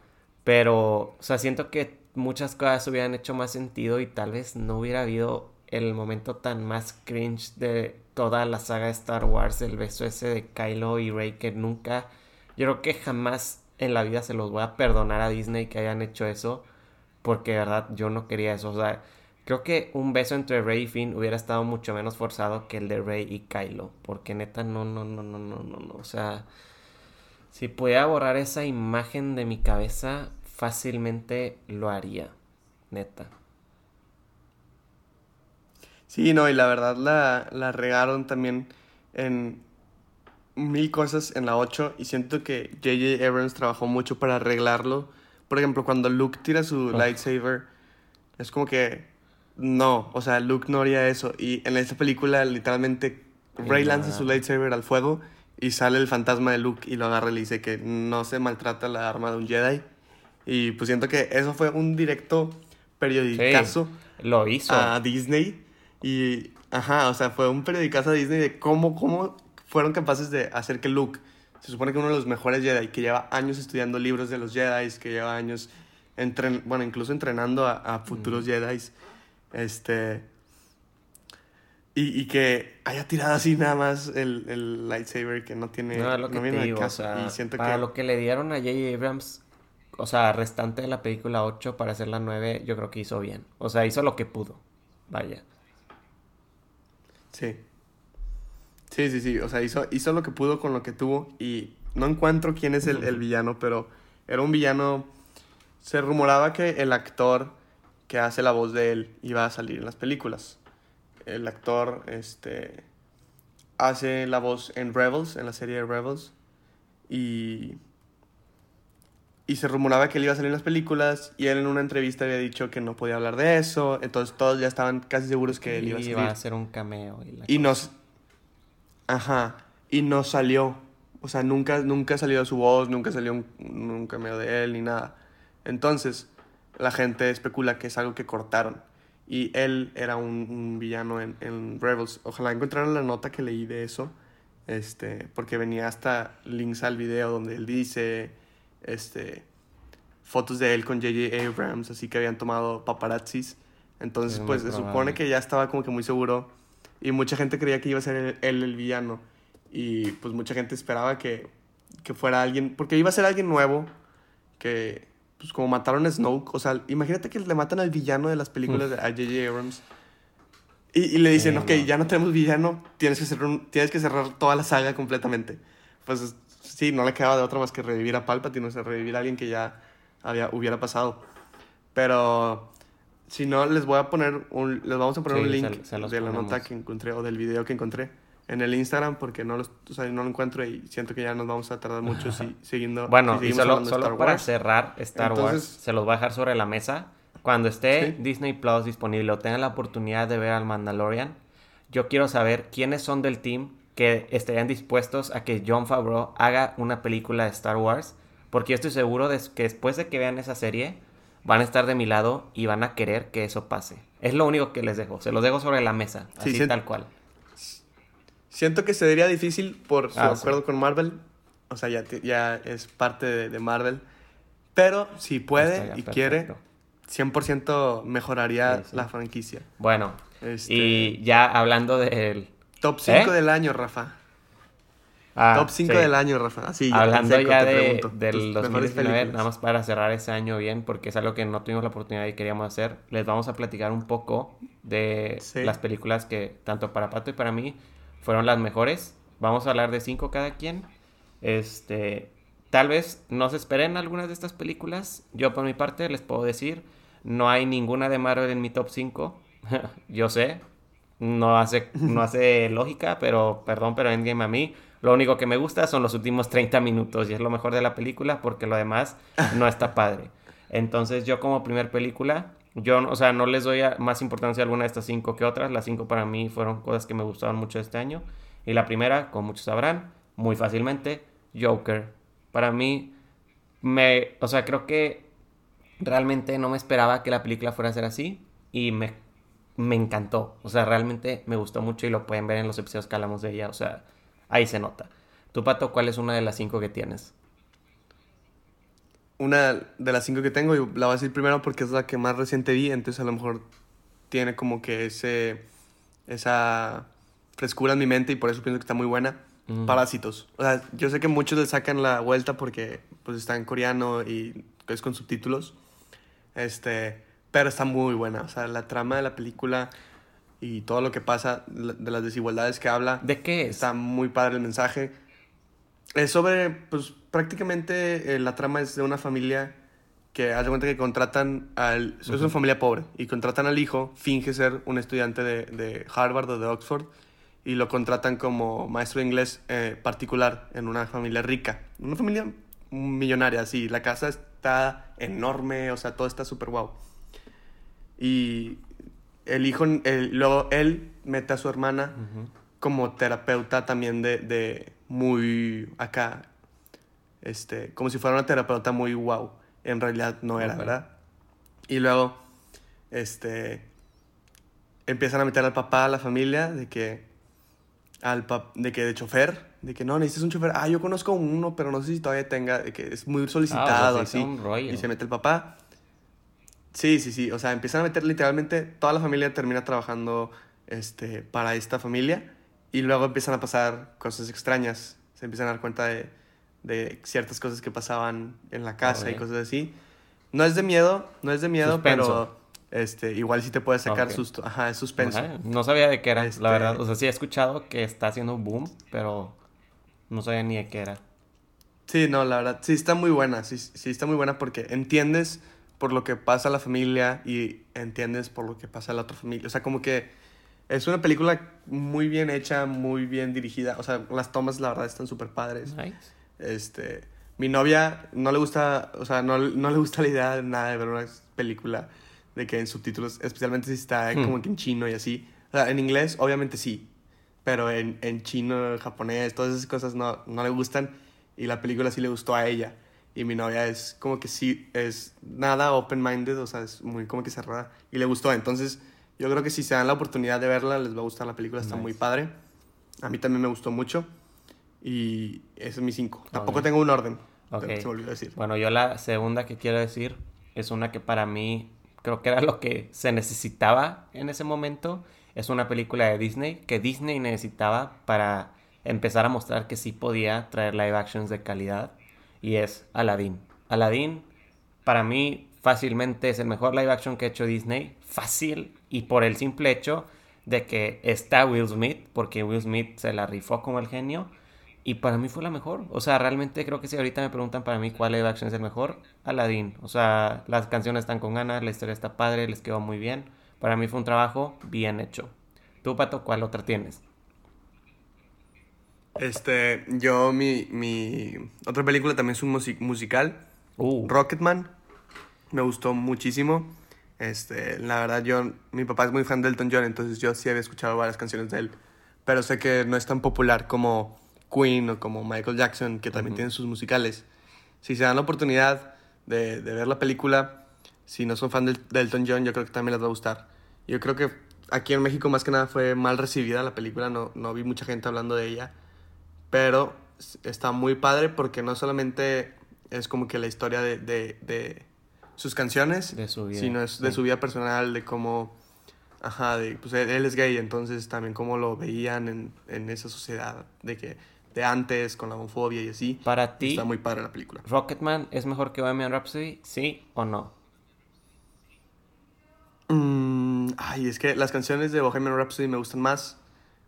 Pero, o sea, siento que muchas cosas hubieran hecho más sentido y tal vez no hubiera habido el momento tan más cringe de toda la saga de Star Wars, el beso ese de Kylo y Rey que nunca, yo creo que jamás en la vida se los voy a perdonar a Disney que hayan hecho eso, porque de verdad yo no quería eso, o sea, creo que un beso entre Rey y Finn hubiera estado mucho menos forzado que el de Rey y Kylo, porque neta no, no, no, no, no, no, no, o sea, si pudiera borrar esa imagen de mi cabeza, fácilmente lo haría, neta. Sí, no, y la verdad la, la regaron también en mil cosas en la 8 y siento que J.J. Abrams trabajó mucho para arreglarlo. Por ejemplo, cuando Luke tira su lightsaber, es como que no, o sea, Luke no haría eso. Y en esta película, literalmente, Rey lanza su lightsaber al fuego y sale el fantasma de Luke y lo agarra y le dice que no se maltrata la arma de un Jedi. Y pues siento que eso fue un directo periodicazo Lo hizo. a Disney. Y, ajá, o sea, fue un periodicazo a Disney de cómo, cómo fueron capaces de hacer que Luke, se supone que uno de los mejores Jedi, que lleva años estudiando libros de los Jedi, que lleva años, entren, bueno, incluso entrenando a, a futuros Jedi, este... Y, y que haya tirado así nada más el, el lightsaber que no tiene, No, lo que no viene digo, o caso. sea, y siento para que... lo que le dieron a J.J. Abrams, o sea, restante de la película 8 para hacer la 9, yo creo que hizo bien. O sea, hizo lo que pudo. Vaya. Sí. Sí, sí, sí. O sea, hizo, hizo lo que pudo con lo que tuvo. Y no encuentro quién es el, el villano, pero era un villano. Se rumoraba que el actor que hace la voz de él iba a salir en las películas. El actor, este. hace la voz en Rebels, en la serie de Rebels. Y. Y se rumoraba que él iba a salir en las películas. Y él en una entrevista había dicho que no podía hablar de eso. Entonces todos ya estaban casi seguros que él iba a salir. Iba a hacer un cameo. Y, la Y nos. Ajá. Y no salió. O sea, nunca, nunca salió su voz, nunca salió un, un cameo de él ni nada. Entonces, la gente especula que es algo que cortaron. Y él era un, un villano en, en Rebels. Ojalá encontraran la nota que leí de eso. Este, porque venía hasta links al video donde él dice. Este. Fotos de él con J.J. Abrams, así que habían tomado paparazzis. Entonces, Es pues se supone que ya estaba como que muy seguro. Y mucha gente creía que iba a ser él, él el villano. Y pues mucha gente esperaba que, que fuera alguien. Porque iba a ser alguien nuevo. Que, pues como mataron a Snoke. O sea, imagínate que le matan al villano de las películas de a J.J. Abrams. Y, y le dicen, Sí, ok, no. ya no tenemos villano. Tienes que, cerrar un- tienes que cerrar toda la saga completamente. Pues sí, no le quedaba de otra más que revivir a Palpatine. O sea, revivir a alguien que ya había, hubiera pasado. Pero si no, les voy a poner un, les vamos a poner Sí, un se- link se los de la ponemos. nota que encontré o del video que encontré en el Instagram porque no, los, o sea, no lo encuentro y siento que ya nos vamos a tardar mucho si, [LAUGHS] siguiendo. Bueno, si y solo, solo Star para Wars. cerrar Star Wars, Entonces- se los voy a dejar sobre la mesa. Cuando esté Sí. Disney Plus disponible o tengan la oportunidad de ver al Mandalorian, yo quiero saber quiénes son del team que estarían dispuestos a que John Favreau haga una película de Star Wars. Porque yo estoy seguro de que después de que vean esa serie, van a estar de mi lado y van a querer que eso pase. Es lo único que les dejo. Se los dejo sobre la mesa, Sí, así sí. tal cual. Siento que sería difícil por su Ah, sí. acuerdo con Marvel. O sea, ya, ya es parte de, de Marvel. Pero si puede y quiere, perfecto. 100% mejoraría sí. la franquicia. Bueno, Este, y ya hablando del... Top 5 ¿Eh? del año, Rafa. Ah, Top 5 sí. del año, Rafa. Ya, Hablando seco, ya de, del mejores 2019, películas. nada más para cerrar ese año bien, porque es algo que no tuvimos la oportunidad y queríamos hacer, les vamos a platicar un poco de Sí. las películas que tanto para Pato y para mí fueron las mejores. Vamos a hablar de cinco cada quien. Este, tal vez no se esperen algunas de estas películas. Yo por mi parte les puedo decir, no hay ninguna de Marvel en mi top 5. [LAUGHS] Yo sé, no hace, no hace [LAUGHS] lógica, pero perdón, pero Endgame a mí. Lo único que me gusta son los últimos 30 minutos y es lo mejor de la película porque lo demás no está padre. Entonces yo como primer película, yo, o sea, no les doy más importancia a alguna de estas cinco que otras. Las cinco para mí fueron cosas que me gustaron mucho este año. Y la primera, como muchos sabrán, muy fácilmente, Joker. Para mí, me, o sea, creo que realmente no me esperaba que la película fuera a ser así y me, me encantó. O sea, realmente me gustó mucho y lo pueden ver en los episodios que hablamos de ella. O sea, ahí se nota. Tú, Pato, ¿cuál es una de las cinco que tienes? Una de las cinco que tengo, y la voy a decir primero porque es la que más reciente vi, entonces a lo mejor tiene como que ese esa frescura en mi mente y por eso pienso que está muy buena. Mm. Parásitos. O sea, yo sé que muchos le sacan la vuelta porque pues está en coreano y es con subtítulos. Este, pero está muy buena. O sea, la trama de la película y todo lo que pasa, de las desigualdades que habla. ¿De qué es? Está muy padre el mensaje. Es sobre, pues prácticamente eh, la trama es de una familia que haz de cuenta que contratan al... Es una familia pobre y contratan al hijo, finge ser un estudiante de, de Harvard o de Oxford y lo contratan como maestro de inglés eh, particular en una familia rica. Una familia millonaria, así. La casa está enorme, o sea, todo está súper guau. Y el hijo, el- luego él mete a su hermana Ujú. como terapeuta también de, de muy acá, este, como si fuera una terapeuta muy wow. En realidad no era, Ok. ¿verdad? Y luego, este, empiezan a meter al papá a la familia de que, al pap- de que de chofer, de que no, necesitas un chofer. Ah, yo conozco uno, pero no sé si todavía tenga, de que es muy solicitado, Ah, o sea, sí así. Y se mete el papá. Sí, sí, sí. O sea, empiezan a meter literalmente, toda la familia termina trabajando este, para esta familia y luego empiezan a pasar cosas extrañas. Se empiezan a dar cuenta de, de ciertas cosas que pasaban en la casa y cosas así. No es de miedo, no es de miedo, Suspenso. pero este, igual sí te puede sacar Ok. susto. Ajá, es suspenso. Ajá, No sabía de qué era, Este- la verdad. O sea, sí he escuchado que está haciendo boom, pero no sabía ni de qué era. Sí, no, la verdad, sí está muy buena, sí, sí está muy buena porque entiendes por lo que pasa a la familia y entiendes por lo que pasa a la otra familia. O sea, como que Es una película muy bien hecha, muy bien dirigida. O sea, las tomas, la verdad, están súper padres. Nice. Este, mi novia no le gusta, o sea, no, no le gusta la idea de nada de ver una película de que en subtítulos, especialmente si está Hmm. como que en chino y así. O sea, en inglés, obviamente sí, pero en, en chino, japonés, todas esas cosas no, no le gustan y la película sí le gustó a ella. Y mi novia es como que sí, es nada open-minded, o sea, es muy como que cerrada y le gustó. Entonces, yo creo que si se dan la oportunidad de verla, les va a gustar la película, está Nice. muy padre. A mí también me gustó mucho. Y ese es mi 5. Tampoco tengo un orden. Ok. Se me olvidó decir. Bueno, yo la segunda que quiero decir es una que para mí creo que era lo que se necesitaba en ese momento. Es una película de Disney que Disney necesitaba para empezar a mostrar que sí podía traer live actions de calidad. Y es Aladdin. Aladdin para mí fácilmente es el mejor live action que ha hecho Disney. Fácil. Y por el simple hecho de que está Will Smith, porque Will Smith se la rifó como el genio. Y para mí fue la mejor. O sea, realmente creo que si ahorita me preguntan para mí cuál live action es el mejor, Aladdin. O sea, las canciones están con ganas, la historia está padre, les quedó muy bien. Para mí fue un trabajo bien hecho. Tú, Pato, ¿cuál otra tienes? Este, yo, mi, mi otra película también es un musi- musical. Uh, Rocketman. Me gustó muchísimo. Este, la verdad, yo, mi papá es muy fan de Elton John, entonces yo sí había escuchado varias canciones de él. Pero sé que no es tan popular como Queen o como Michael Jackson, que también Ujú. tienen sus musicales. Si se dan la oportunidad de, de ver la película, si no son fan del- de Elton John, yo creo que también les va a gustar. Yo creo que aquí en México más que nada fue mal recibida la película, no, no vi mucha gente hablando de ella, pero está muy padre porque no solamente es como que la historia de, de, de sus canciones, De su vida, sino es de sí. su vida personal, de cómo, ajá, de, pues él, él es gay, entonces también cómo lo veían en, en esa sociedad, de que de antes, con la homofobia y así. para ti, Está muy padre la película. ¿Rocketman es mejor que Bohemian Rhapsody? ¿Sí o no? Mm, ay, es que las canciones de Bohemian Rhapsody me gustan más.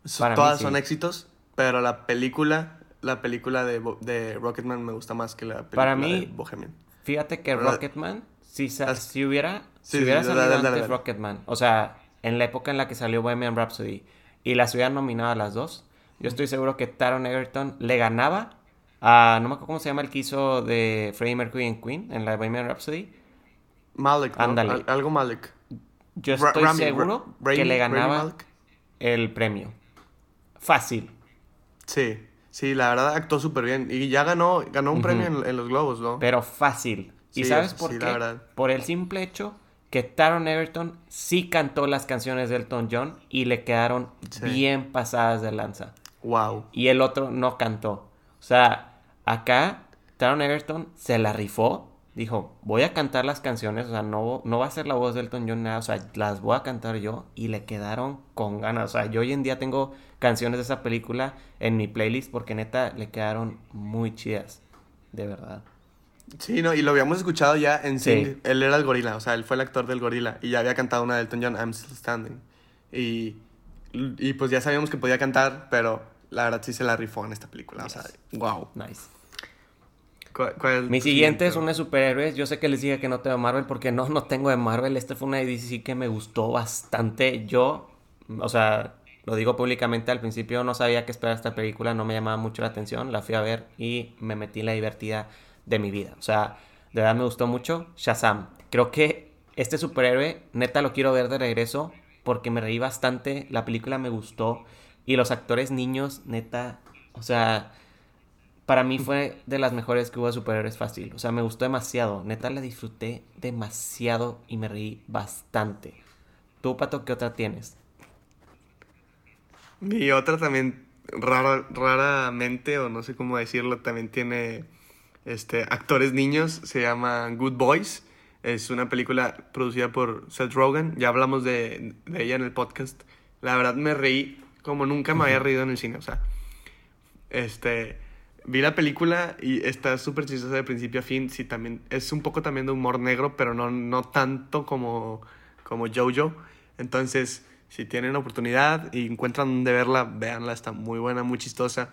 Mí Todas sí. son éxitos, pero la película, la película de, de Rocketman me gusta más que la película Para mí- de Bohemian. Fíjate que ¿Verdad? Rocketman, si, Las- si hubiera, Sí, si hubiera sí, salido dale, dale, antes dale. Rocketman, o sea, en la época en la que salió Bohemian Rhapsody y las hubieran nominado a las dos, yo estoy seguro que Taron Egerton le ganaba a, no me acuerdo cómo se llama el que hizo de Freddie Mercury en Queen, en la Bohemian Rhapsody. Malek, ¿no? Ándale. Al- algo Malek. Yo estoy Rami, seguro que le ganaba el premio. Fácil. Sí, sí, la verdad actuó súper bien. Y ya ganó, ganó un premio en, en los Globos, ¿no? Pero fácil. ¿Y Sí, sabes por sí, qué? la verdad. Por el simple hecho que Taron Egerton sí cantó las canciones de Elton John y le quedaron Sí. bien pasadas de lanza. Wow. Y el otro no cantó. O sea, acá Taron Egerton se la rifó. Dijo, voy a cantar las canciones, o sea, no, no va a ser la voz de Elton John nada, o sea, las voy a cantar yo y le quedaron con ganas. O sea, yo hoy en día tengo canciones de esa película en mi playlist porque neta le quedaron muy chidas, de verdad. Sí, no, y lo habíamos escuchado ya en Sí. Sing. Él era el gorila, o sea, él fue el actor del gorila. Y ya había cantado una de Elton John, I'm Still Standing. Y, y pues ya sabíamos que podía cantar, pero la verdad sí se la rifó en esta película. O sea, wow. Nice. ¿Cuál, cuál es Mi siguiente es una de superhéroes. Yo sé que les dije que no tengo Marvel porque no, no tengo de Marvel. Esta fue una de DC que me gustó bastante. Yo, o sea, lo digo públicamente, al principio no sabía qué esperar esta película, no me llamaba mucho la atención. La fui a ver y me metí en la divertida de mi vida. O sea, de verdad me gustó mucho. Shazam. Creo que este superhéroe, neta, lo quiero ver de regreso porque me reí bastante. La película me gustó. Y los actores niños, neta, o sea, para mí fue de las mejores que hubo de superhéroes fácil. O sea, me gustó demasiado. Neta, la disfruté demasiado y me reí bastante. ¿Tú, Pato, qué otra tienes? Mi otra también, rara, raramente, o no sé cómo decirlo, también tiene este, actores niños. Se llama Good Boys. Es una película producida por Seth Rogen. Ya hablamos de, de ella en el podcast. La verdad me reí como nunca me había reído en el cine. O sea, este, vi la película y está súper chistosa de principio a fin. Sí, también es un poco también de humor negro, pero no, no tanto como, como Jojo. Entonces, si tienen oportunidad y encuentran dónde verla, véanla. Está muy buena, muy chistosa.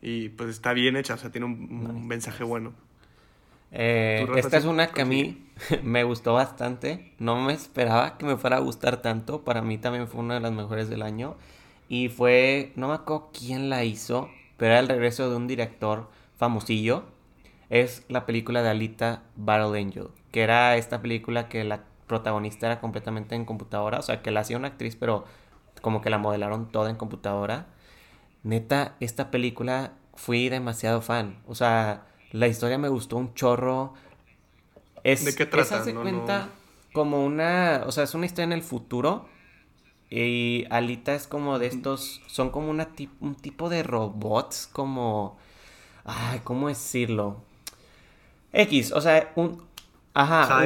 Y pues está bien hecha, o sea, tiene un, un mensaje bueno. Eh, esta es una que a mí [LAUGHS] me gustó bastante. No me esperaba que me fuera a gustar tanto. Para mí también fue una de las mejores del año. Y fue, no me acuerdo quién la hizo, pero era el regreso de un director famosillo. Es la película de Alita Battle Angel, que era esta película que la protagonista era completamente en computadora, o sea, que la hacía una actriz, pero como que la modelaron toda en computadora. Neta, esta película fui demasiado fan. O sea, la historia me gustó un chorro. Es, ¿De qué trata? se cuenta como una, o sea, es una historia en el futuro. Y Alita es como de estos, son como una un tipo de robots, como, ay, ¿cómo decirlo? X, o sea, un, Ajá.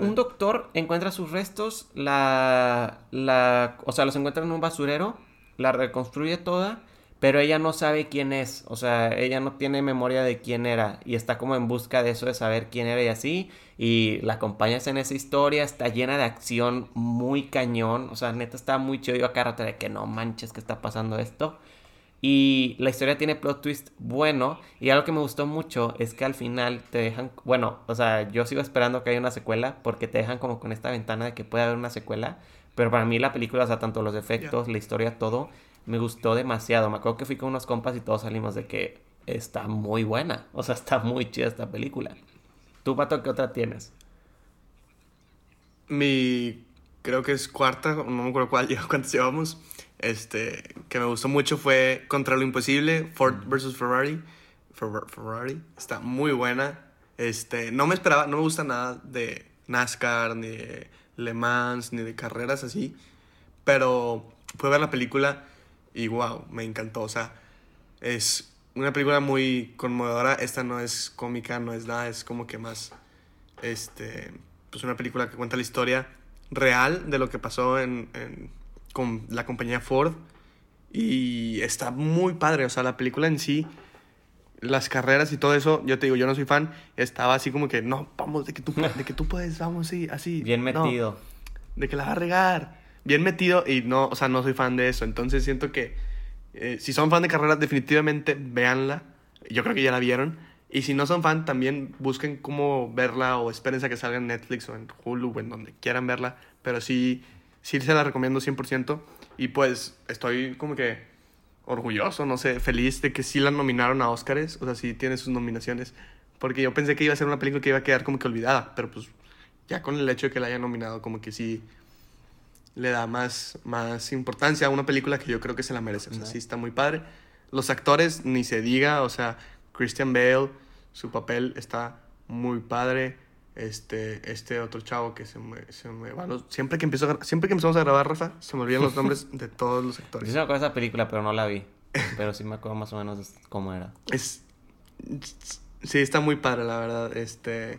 un, doctor encuentra sus restos, la, la, o sea, los encuentra en un basurero, la reconstruye toda, pero ella no sabe quién es, o sea, ella no tiene memoria de quién era y está como en busca de eso, de saber quién era y así, y la acompañas en esa historia, está llena de acción muy cañón, o sea, neta está muy chido, yo acá de que no manches que está pasando esto. Y la historia tiene plot twist bueno. Y algo que me gustó mucho es que al final te dejan. Bueno, o sea, yo sigo esperando que haya una secuela. Porque te dejan como con esta ventana de que puede haber una secuela. Pero para mí la película, o sea, tanto los efectos, la historia, todo, me gustó demasiado. Me acuerdo que fui con unos compas y todos salimos de que está muy buena. O sea, está muy chida esta película. ¿Tú, Pato, qué otra tienes? Mi. Creo que es cuarta, no me acuerdo cuál, [LAUGHS] cuántos llevamos este, que me gustó mucho fue Contra lo Imposible, Ford vs. Ferrari. Ferrari. Está muy buena. Este, no me esperaba, no me gusta nada de NASCAR, ni de Le Mans, ni de carreras así. Pero fue ver la película y wow, me encantó. O sea, es una película muy conmovedora. Esta no es cómica, no es nada, es como que más. Este, pues una película que cuenta la historia real de lo que pasó en con la compañía Ford. Y está muy padre, o sea, la película en sí, las carreras y todo eso, yo te digo, yo no soy fan, estaba así como que, no, vamos, de que tú, de que tú puedes, vamos, sí, así. Bien metido. de que la va a regar. Bien metido y no, o sea, no soy fan de eso. Entonces siento que eh, si son fan de carreras, definitivamente véanla. Yo creo que ya la vieron. Y si no son fan, también busquen cómo verla o espérense a que salga en Netflix o en Hulu o en donde quieran verla. Pero sí, sí se la recomiendo 100%. Y pues estoy como que orgulloso, no sé, feliz de que sí la nominaron a Oscars. O sea, sí tiene sus nominaciones. Porque yo pensé que iba a ser una película que iba a quedar como que olvidada. Pero pues ya con el hecho de que la haya nominado, como que sí le da más, más importancia a una película que yo creo que se la merece. O sea, sí está muy padre. Los actores, ni se diga, o sea, Christian Bale, su papel está muy padre. Este, este otro chavo que se me, se me va siempre que empiezo siempre que empezamos a grabar Rafa se me olvidan los [LAUGHS] nombres de todos los actores. Yo sí me acuerdo de esa película pero no la vi. Pero sí me acuerdo más o menos cómo era. Es sí está muy padre la verdad. Este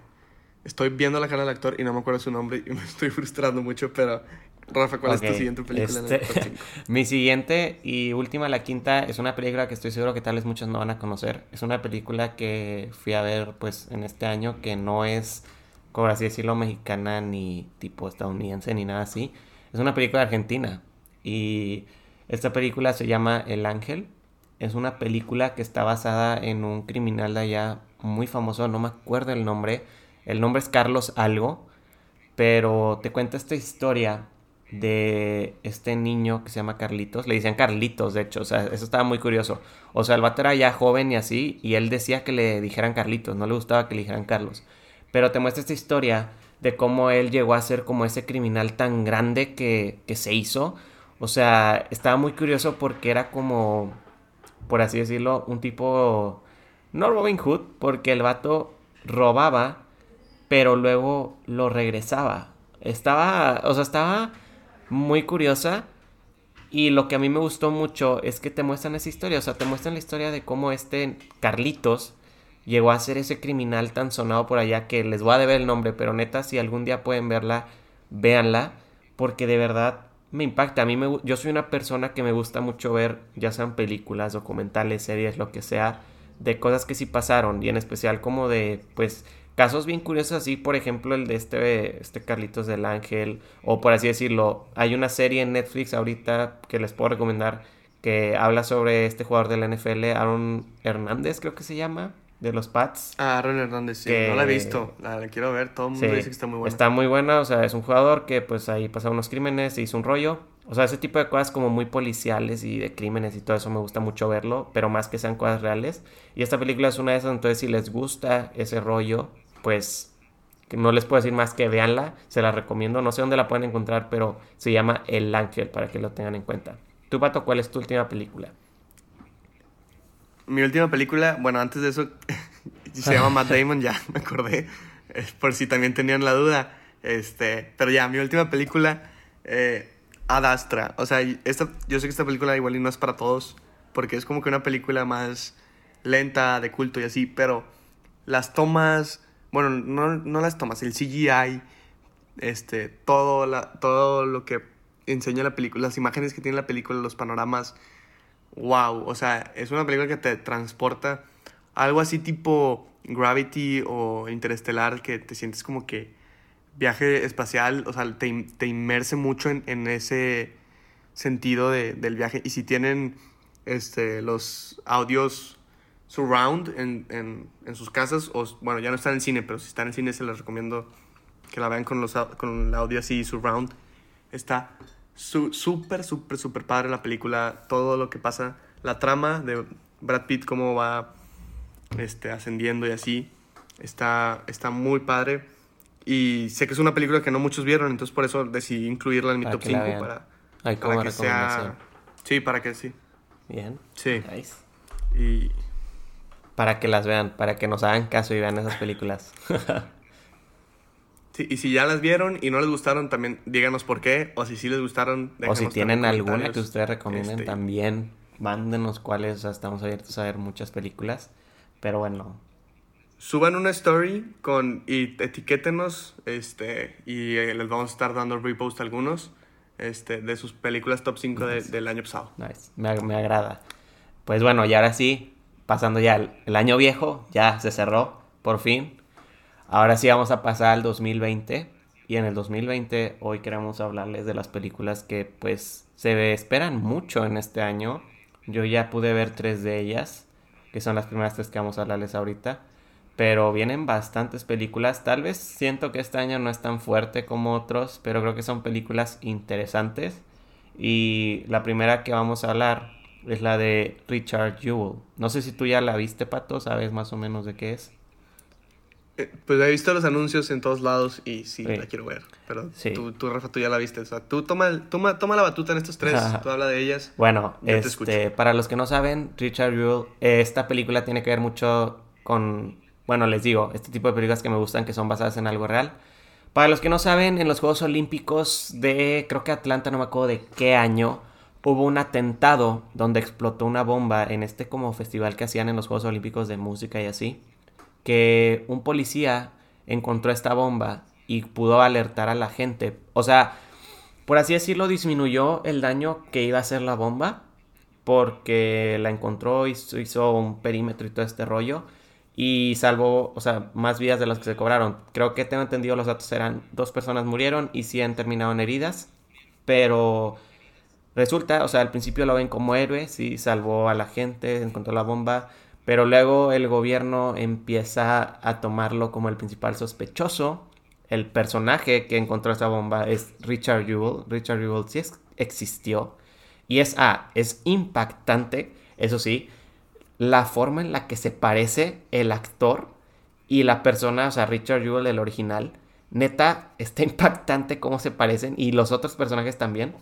estoy viendo la cara del actor y no me acuerdo su nombre y [LAUGHS] me estoy frustrando mucho pero Rafa, ¿cuál es tu siguiente película? Este, [LAUGHS] mi siguiente y última, la quinta, es una película que estoy seguro que tal vez muchos no van a conocer. Es una película que fui a ver pues en este año que no es por así decirlo, mexicana ni tipo estadounidense ni nada así. Es una película argentina y esta película se llama El Ángel. Es una película que está basada en un criminal de allá muy famoso, no me acuerdo el nombre. El nombre es Carlos Algo, pero te cuenta esta historia de este niño que se llama Carlitos. Le decían Carlitos, de hecho, o sea, eso estaba muy curioso. O sea, el vato era ya joven y así, y él decía que le dijeran Carlitos, no le gustaba que le dijeran Carlos. Pero te muestra esta historia de cómo él llegó a ser como ese criminal tan grande que, se hizo. O sea, estaba muy curioso porque era como, por así decirlo, un tipo, no Robin Hood, porque el vato robaba, pero luego lo regresaba. Estaba, o sea, estaba muy curiosa. Y lo que a mí me gustó mucho es que te muestran esa historia, o sea, te muestran la historia de cómo este Carlitos llegó a ser ese criminal tan sonado por allá que les voy a deber el nombre, pero neta, si algún día pueden verla, véanla, porque de verdad me impacta. A mí me, yo soy una persona que me gusta mucho ver, ya sean películas, documentales, series, lo que sea, de cosas que sí pasaron, y en especial como de, pues, casos bien curiosos así, por ejemplo, el de este, este Carlitos del Ángel, o por así decirlo, hay una serie en Netflix ahorita que les puedo recomendar que habla sobre este jugador de la NFL, Aaron Hernández creo que se llama, de los Pats. Ah, Aaron Hernández, sí. No la he visto. La, quiero ver. Todo el mundo dice que está muy buena. Está muy buena. O sea, es un jugador que pues ahí pasa unos crímenes, se hizo un rollo. O sea, ese tipo de cosas como muy policiales y de crímenes y todo eso me gusta mucho verlo, pero más que sean cosas reales. Y esta película es una de esas, entonces si les gusta ese rollo, pues no les puedo decir más que véanla, se la recomiendo. No sé dónde la pueden encontrar, pero se llama El Ángel para que lo tengan en cuenta. Tú, Pato, ¿cuál es tu última película? Mi última película, bueno, antes de eso, [LAUGHS] se llama Matt Damon, ya me acordé, por si también tenían la duda. Este, pero ya, mi última película, eh, Ad Astra. O sea, esta, yo sé que esta película igual y no es para todos, porque es como que una película más lenta, de culto y así, pero las tomas, bueno, no, no las tomas, el CGI, este, todo, la, todo lo que enseña la película, las imágenes que tiene la película, los panoramas, wow, o sea, es una película que te transporta algo así tipo Gravity o Interestelar, que te sientes como que viaje espacial, o sea, te, te inmerse mucho en, en ese sentido de, del viaje. Y si tienen este, los audios surround en, en, en, sus casas, o bueno, ya no están en cine, pero si están en cine se les recomiendo que la vean con, los, con el audio así surround. Está súper, súper, súper padre la película, todo lo que pasa, la trama de Brad Pitt, cómo va este, ascendiendo y así. Está, está muy padre. Y sé que es una película que no muchos vieron, entonces por eso decidí incluirla en mi top 5 para, para que sea... Sí, para que sí. Bien. Sí. Y... Para que las vean, para que nos hagan caso y vean esas películas. [LAUGHS] sí, y si ya las vieron y no les gustaron, también díganos por qué. O si sí les gustaron, O si tienen alguna que ustedes recomienden, este, también mándenos cuáles. O sea, estamos abiertos a ver muchas películas. Pero bueno. Suban una story con y etiquétenos este y eh, les vamos a estar dando repost algunos este, de sus películas top 5 del año pasado. Nice. Me, me, agrada. Pues bueno, y ahora sí, pasando ya el, año viejo, ya se cerró, por fin. Ahora sí vamos a pasar al 2020. Y en el 2020 hoy queremos hablarles de las películas que pues se esperan mucho en este año. Yo ya pude ver tres de ellas que son las primeras tres que vamos a hablarles ahorita. Pero vienen bastantes películas. Tal vez siento que este año no es tan fuerte como otros, pero creo que son películas interesantes. Y la primera que vamos a hablar es la de Richard Jewell. No sé si tú ya la viste, Pato, sabes más o menos de qué es. Eh, pues he visto los anuncios en todos lados y sí, la quiero ver. Pero tú, tú, Rafa, tú ya la viste. O sea, tú toma, toma, toma la batuta en estos tres. tú habla de ellas. Bueno, este, para los que no saben, Richard Jewell, esta película tiene que ver mucho con, bueno, les digo, este tipo de películas que me gustan que son basadas en algo real. Para los que no saben, en los Juegos Olímpicos de, creo que Atlanta, no me acuerdo de qué año, hubo un atentado donde explotó una bomba en este como festival que hacían en los Juegos Olímpicos de música y así que un policía encontró esta bomba y pudo alertar a la gente. O sea, por así decirlo, disminuyó el daño que iba a hacer la bomba porque la encontró y hizo un perímetro y todo este rollo y salvó, o sea, más vidas de las que se cobraron. Creo que tengo entendido los datos eran dos personas murieron y 100 terminaron heridas, pero resulta, o sea, al principio lo ven como héroe, sí, salvó a la gente, encontró la bomba, pero luego el gobierno empieza a tomarlo como el principal sospechoso. El personaje que encontró esa bomba es Richard Jewell. Richard Jewell sí existió. Y es, ah, es impactante, eso sí, la forma en la que se parece el actor y la persona, o sea, Richard Jewell, el original. Neta, está impactante cómo se parecen y los otros personajes también.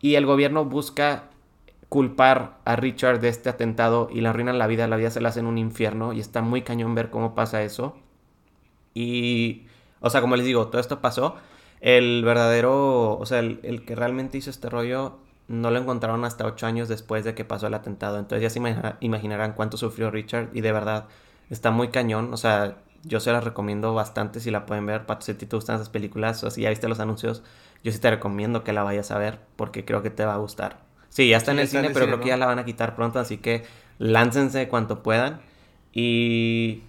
Y el gobierno busca culpar a Richard de este atentado y le arruinan la vida, la vida se la hacen un infierno y está muy cañón ver cómo pasa eso. Y, o sea, como les digo, todo esto pasó. El verdadero, o sea, el, que realmente hizo este rollo no lo encontraron hasta ocho años después de que pasó el atentado. Entonces ya se imaginarán cuánto sufrió Richard y de verdad está muy cañón. O sea, yo se la recomiendo bastante si la pueden ver. Pato, si te gustan esas películas o si ya viste los anuncios, yo sí te recomiendo que la vayas a ver porque creo que te va a gustar. Sí, ya está en el cine, pero creo que ya la van a quitar pronto, así que láncense cuanto puedan. Y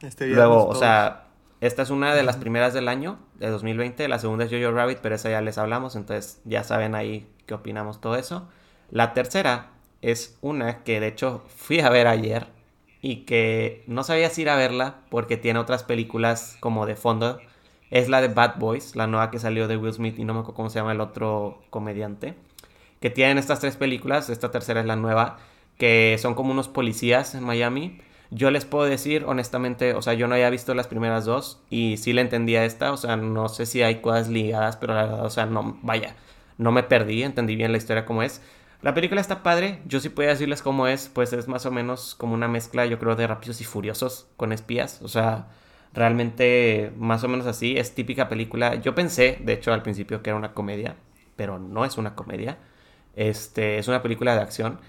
este luego, o sea, esta es una de las primeras del año, de 2020. La segunda es Jojo Rabbit, pero esa ya les hablamos, entonces ya saben ahí qué opinamos todo eso. La tercera es una que de hecho fui a ver ayer y que no sabías ir a verla porque tiene otras películas como de fondo. Es la de Bad Boys, la nueva que salió de Will Smith y no me acuerdo cómo se llama el otro comediante. Que tienen estas tres películas, esta tercera es la nueva, que son como unos policías en Miami. Yo les puedo decir, honestamente, o sea, yo no había visto las primeras dos y sí le entendía esta, o sea, no sé si hay cosas ligadas, pero la verdad, o sea, no, vaya, no me perdí, entendí bien la historia como es. La película está padre, yo sí puedo decirles cómo es, pues es más o menos como una mezcla, yo creo, de Rápidos y Furiosos con espías, o sea, realmente más o menos así, es típica película. Yo pensé, de hecho, al principio que era una comedia, pero no es una comedia, este, es una película de acción.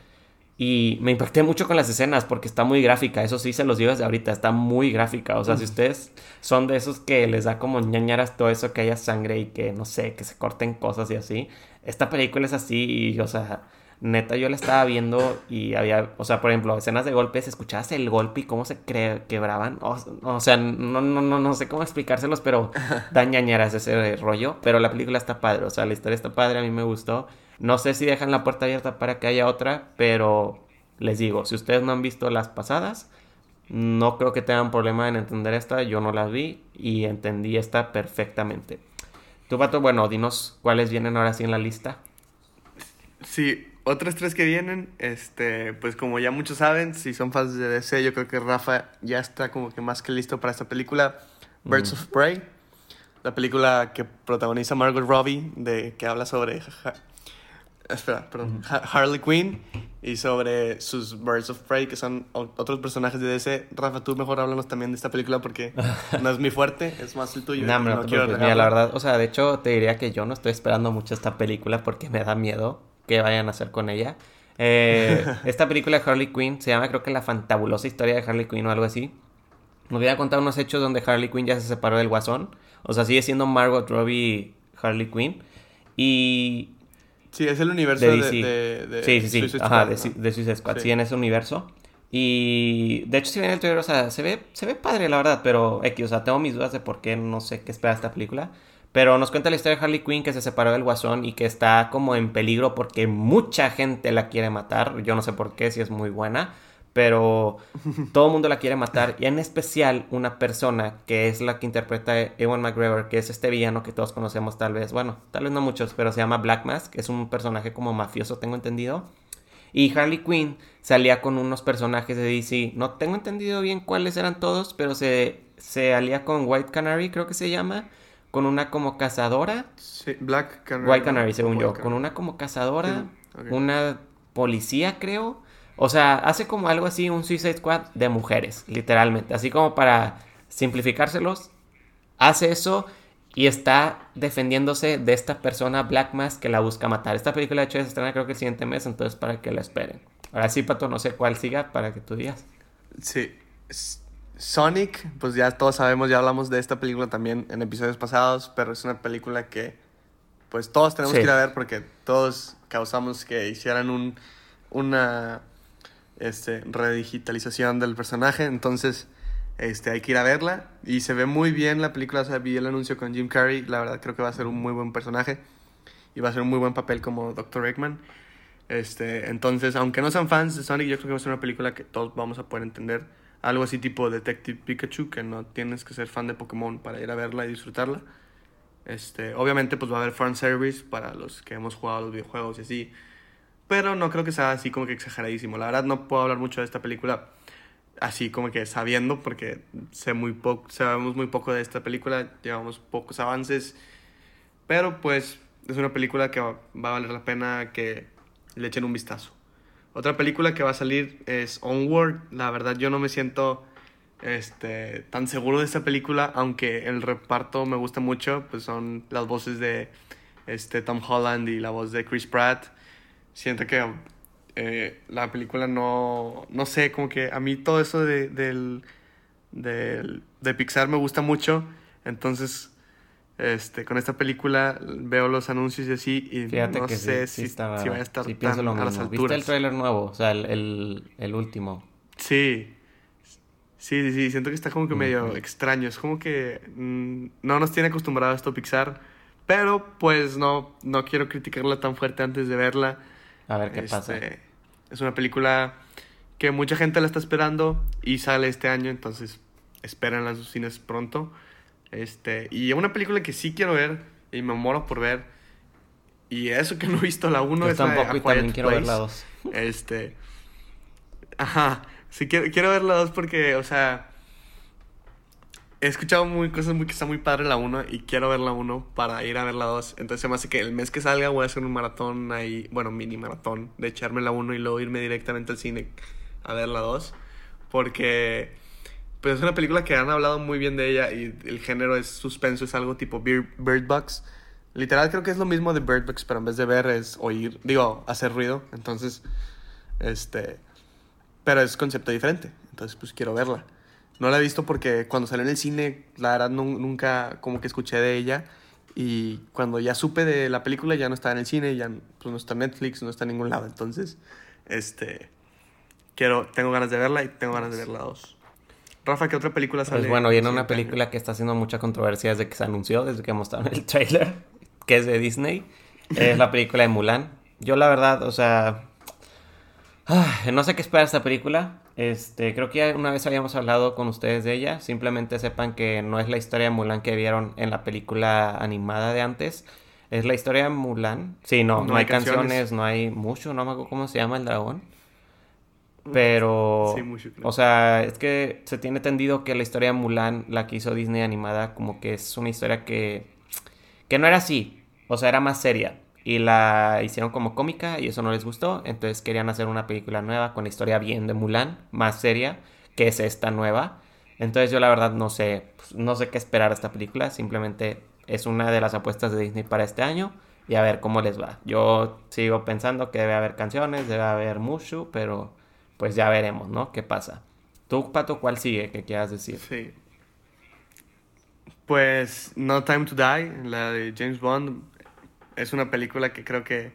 Y me impacté mucho con las escenas porque está muy gráfica. Eso sí se los digo desde ahorita. Está muy gráfica. O sea, si ustedes son de esos que les da como ñañaras todo eso, que haya sangre y que, no sé, que se corten cosas y así. Esta película es así y, o sea, neta yo la estaba viendo y había, o sea, por ejemplo, escenas de golpes, escuchabas el golpe y cómo se quebraban. O, sea, no, no, no, no sé cómo explicárselos, pero [LAUGHS] da ñañaras ese rollo. Pero la película está padre, o sea, la historia está padre, a mí me gustó. No sé si dejan la puerta abierta para que haya otra, pero les digo, si ustedes no han visto las pasadas, no creo que tengan problema en entender esta. Yo no las vi y entendí esta perfectamente. Tú, Pato, bueno, dinos cuáles vienen ahora sí en la lista. Sí, otras tres que vienen, este, pues como ya muchos saben, si son fans de DC, yo creo que Rafa ya está como que más que listo para esta película, Birds of Prey, la película que protagoniza Margot Robbie, de que habla sobre espera, perdón, Harley Quinn y sobre sus Birds of Prey, que son otros personajes de DC. Rafa, tú mejor háblanos también de esta película porque [LAUGHS] no es mi fuerte, es más el tuyo. No, no, quiero Mira, la verdad, o sea, de hecho te diría que yo no estoy esperando mucho esta película porque me da miedo que vayan a hacer con ella. Eh, [LAUGHS] esta película de Harley Quinn se llama creo que La fantabulosa historia de Harley Quinn o algo así. Nos voy a contar unos hechos donde Harley Quinn ya se separó del guasón. O sea, sigue siendo Margot Robbie Harley Quinn. Y Sí, es el universo de, de, Sí, sí, sí. Ajá, de, Suicide Squad. Sí. en ese universo. Y de hecho, si ven el trailer, o sea, se ve, se ve padre, la verdad, pero X, o sea, tengo mis dudas de por qué no sé qué espera esta película. Pero nos cuenta la historia de Harley Quinn que se separó del guasón y que está como en peligro porque mucha gente la quiere matar. Yo no sé por qué, si es muy buena pero [LAUGHS] todo el mundo la quiere matar. Y en especial una persona que es la que interpreta Ewan McGregor, que es este villano que todos conocemos tal vez, bueno, tal vez no muchos, pero se llama Black Mask, que es un personaje como mafioso, tengo entendido. Y Harley Quinn salía con unos personajes de DC, no tengo entendido bien cuáles eran todos, pero se, se alía con White Canary, creo que se llama, con una como cazadora. Sí, Black Canary. White Canary, según yo, con una como cazadora, una policía, creo o sea, hace como algo así un Suicide Squad de mujeres, literalmente. Así como para simplificárselos, hace eso y está defendiéndose de esta persona Black Mask que la busca matar. Esta película de hecho se estrena creo que el siguiente mes, entonces para que la esperen. Ahora sí, Pato, no sé cuál siga para que tú digas. Sí. Sonic, pues ya todos sabemos, ya hablamos de esta película también en episodios pasados, pero es una película que pues todos tenemos que ir a ver porque todos causamos que hicieran un, una este, redigitalización del personaje, entonces este, hay que ir a verla y se ve muy bien la película, o sea, vi el anuncio con Jim Carrey, la verdad creo que va a ser un muy buen personaje y va a ser un muy buen papel como Dr. Eggman. Este, entonces, aunque no sean fans de Sonic, yo creo que va a ser una película que todos vamos a poder entender. Algo así tipo Detective Pikachu, que no tienes que ser fan de Pokémon para ir a verla y disfrutarla. Este, obviamente, pues va a haber fan service para los que hemos jugado los videojuegos y así. Pero no creo que sea así como que exageradísimo. La verdad no puedo hablar mucho de esta película así como que sabiendo, porque sé muy poco, sabemos muy poco de esta película, llevamos pocos avances. Pero pues es una película que va, a valer la pena que le echen un vistazo. Otra película que va a salir es Onward. La verdad yo no me siento este, tan seguro de esta película, aunque el reparto me gusta mucho, pues son las voces de este, Tom Holland y la voz de Chris Pratt siento que eh, la película no, no sé, como que a mí todo eso de, del, de Pixar me gusta mucho, entonces este, con esta película veo los anuncios y así y no sé si, si va a estar tan a las alturas. ¿Viste el trailer nuevo? O sea, el, el, último. Sí. Sí, sí, siento que está como que medio extraño. Es como que mm, no nos tiene acostumbrado a esto Pixar. Pero pues no, no quiero criticarla tan fuerte antes de verla. A ver qué pasa. Este, es una película que mucha gente la está esperando y sale este año, entonces esperen las cines pronto. Este, y una película que sí quiero ver y me muero por ver. Y eso que no he visto la 1 es tampoco la y también quiero ver la 2. [LAUGHS] Este. Ajá. Sí, quiero, quiero ver la 2 porque, o sea. He escuchado muy, cosas muy que está muy padre la 1 y quiero ver la 1 para ir a ver la 2. Entonces se me hace que el mes que salga voy a hacer un maratón ahí, bueno, mini maratón, de echarme la 1 y luego irme directamente al cine a ver la 2. Porque pues es una película que han hablado muy bien de ella y el género es suspenso, es algo tipo Bird Box. Literal creo que es lo mismo de Bird Box, pero en vez de ver es oír, digo, hacer ruido. Entonces, este... Pero es concepto diferente. Entonces, pues quiero verla. No la he visto porque cuando salió en el cine, la verdad nunca como que escuché de ella. Y cuando ya supe de la película, ya no estaba en el cine, ya pues, no está en Netflix, no está en ningún lado. Entonces, este. Quiero, tengo ganas de verla y tengo ganas de ver la dos. Rafa, ¿qué otra película sale? Pues bueno, viene una película que está haciendo mucha controversia desde que se anunció, desde que mostraron el trailer, que es de Disney. Es la película de Mulan. Yo la verdad, o sea, no sé qué esperar esta película. Este, creo que ya una vez habíamos hablado con ustedes de ella. Simplemente sepan que no es la historia de Mulan que vieron en la película animada de antes. Es la historia de Mulan. Sí, no, no, hay, canciones. no hay mucho, no me acuerdo cómo se llama el dragón. Pero, sí, o sea, es que se tiene entendido que la historia de Mulan, la que hizo Disney animada, como que es una historia que, que no era así. O sea, era más seria y la hicieron como cómica y eso no les gustó, entonces querían hacer una película nueva con la historia bien de Mulan, más seria, que es esta nueva. Entonces yo la verdad no sé, pues, no sé qué esperar de esta película, simplemente es una de las apuestas de Disney para este año y a ver cómo les va. Yo sigo pensando que debe haber canciones, debe haber Mushu, pero pues ya veremos, ¿no? ¿Qué pasa? ¿Tú, Pato, cuál sigue que quieras decir? Sí. Pues No Time to Die, la de James Bond, es una película que creo que,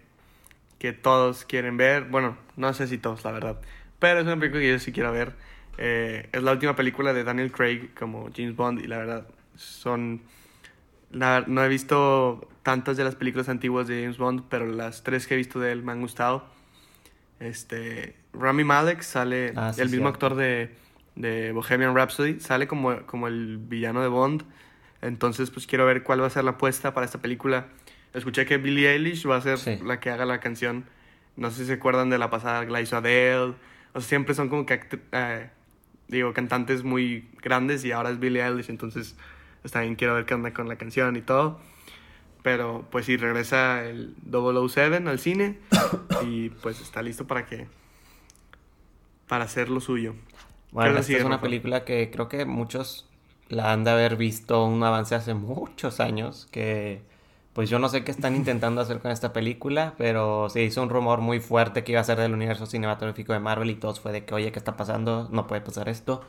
que todos quieren ver. Bueno, no sé si todos, la verdad. Pero es una película que yo sí quiero ver. Eh, es la última película de Daniel Craig como James Bond y la verdad son... no he visto tantas de las películas antiguas de James Bond, pero las tres que he visto de él me han gustado. Este, Rami Malek sale, ah, el mismo actor de, de, Bohemian Rhapsody, sale como, como el villano de Bond. Entonces, pues quiero ver cuál va a ser la apuesta para esta película. Escuché que Billie Eilish va a ser la que haga la canción. No sé si se acuerdan de la pasada, la hizo Adele. O sea, siempre son como que, eh, digo, cantantes muy grandes y ahora es Billie Eilish, entonces también quiero ver qué onda con la canción y todo. Pero pues sí, regresa el 007 al cine [COUGHS] y pues está listo para que, para hacer lo suyo. Bueno, esta es una película que creo que muchos la han de haber visto un avance hace muchos años, que pues yo no sé qué están intentando hacer con esta película, pero se hizo un rumor muy fuerte que iba a ser del universo cinematográfico de Marvel y todos fue de que, oye, ¿qué está pasando? No puede pasar esto.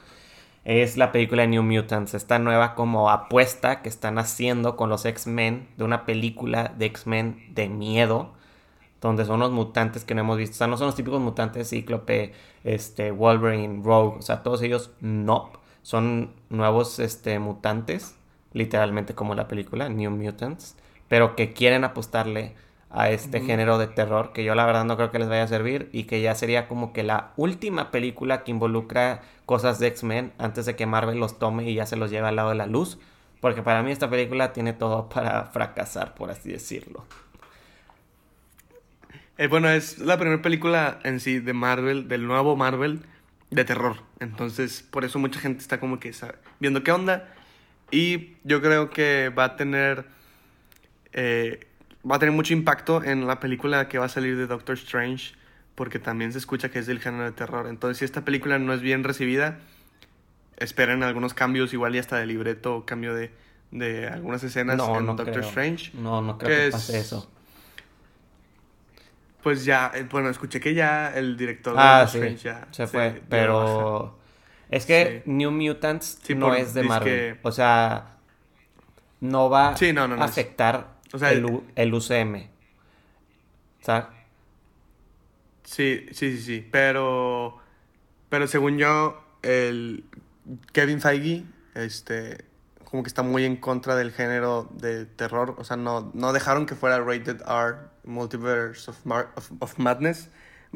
Es la película de New Mutants, esta nueva como apuesta que están haciendo con los X-Men de una película de X-Men de miedo, donde son los mutantes que no hemos visto. O sea, no son los típicos mutantes Cíclope, este, Wolverine, Rogue, o sea, todos ellos no. Son nuevos este, mutantes, literalmente como la película, New Mutants pero que quieren apostarle a este género de terror, que yo la verdad no creo que les vaya a servir y que ya sería como que la última película que involucra cosas de X-Men antes de que Marvel los tome y ya se los lleve al lado de la luz, porque para mí esta película tiene todo para fracasar, por así decirlo. Eh, bueno, es la primera película en sí de Marvel, del nuevo Marvel, de terror. Entonces, por eso mucha gente está como que viendo qué onda. Y yo creo que va a tener eh, va a tener mucho impacto en la película que va a salir de Doctor Strange, porque también se escucha que es del género de terror. Entonces, si esta película no es bien recibida, esperen algunos cambios, igual y hasta de libreto, cambio de, de algunas escenas en Doctor Strange. No, no creo que, pase eso. Pues ya, eh, bueno, escuché que ya el director de ah, Strange ya se fue, pero es que New Mutants no es de Marvel. O sea, no va a afectar o sea, el, el UCM. ¿Sabes? Sí, sí, sí, sí. Pero. Pero según yo, el Kevin Feige, este. Como que está muy en contra del género de terror. O sea, no, no dejaron que fuera rated R, Multiverse of, of, Madness.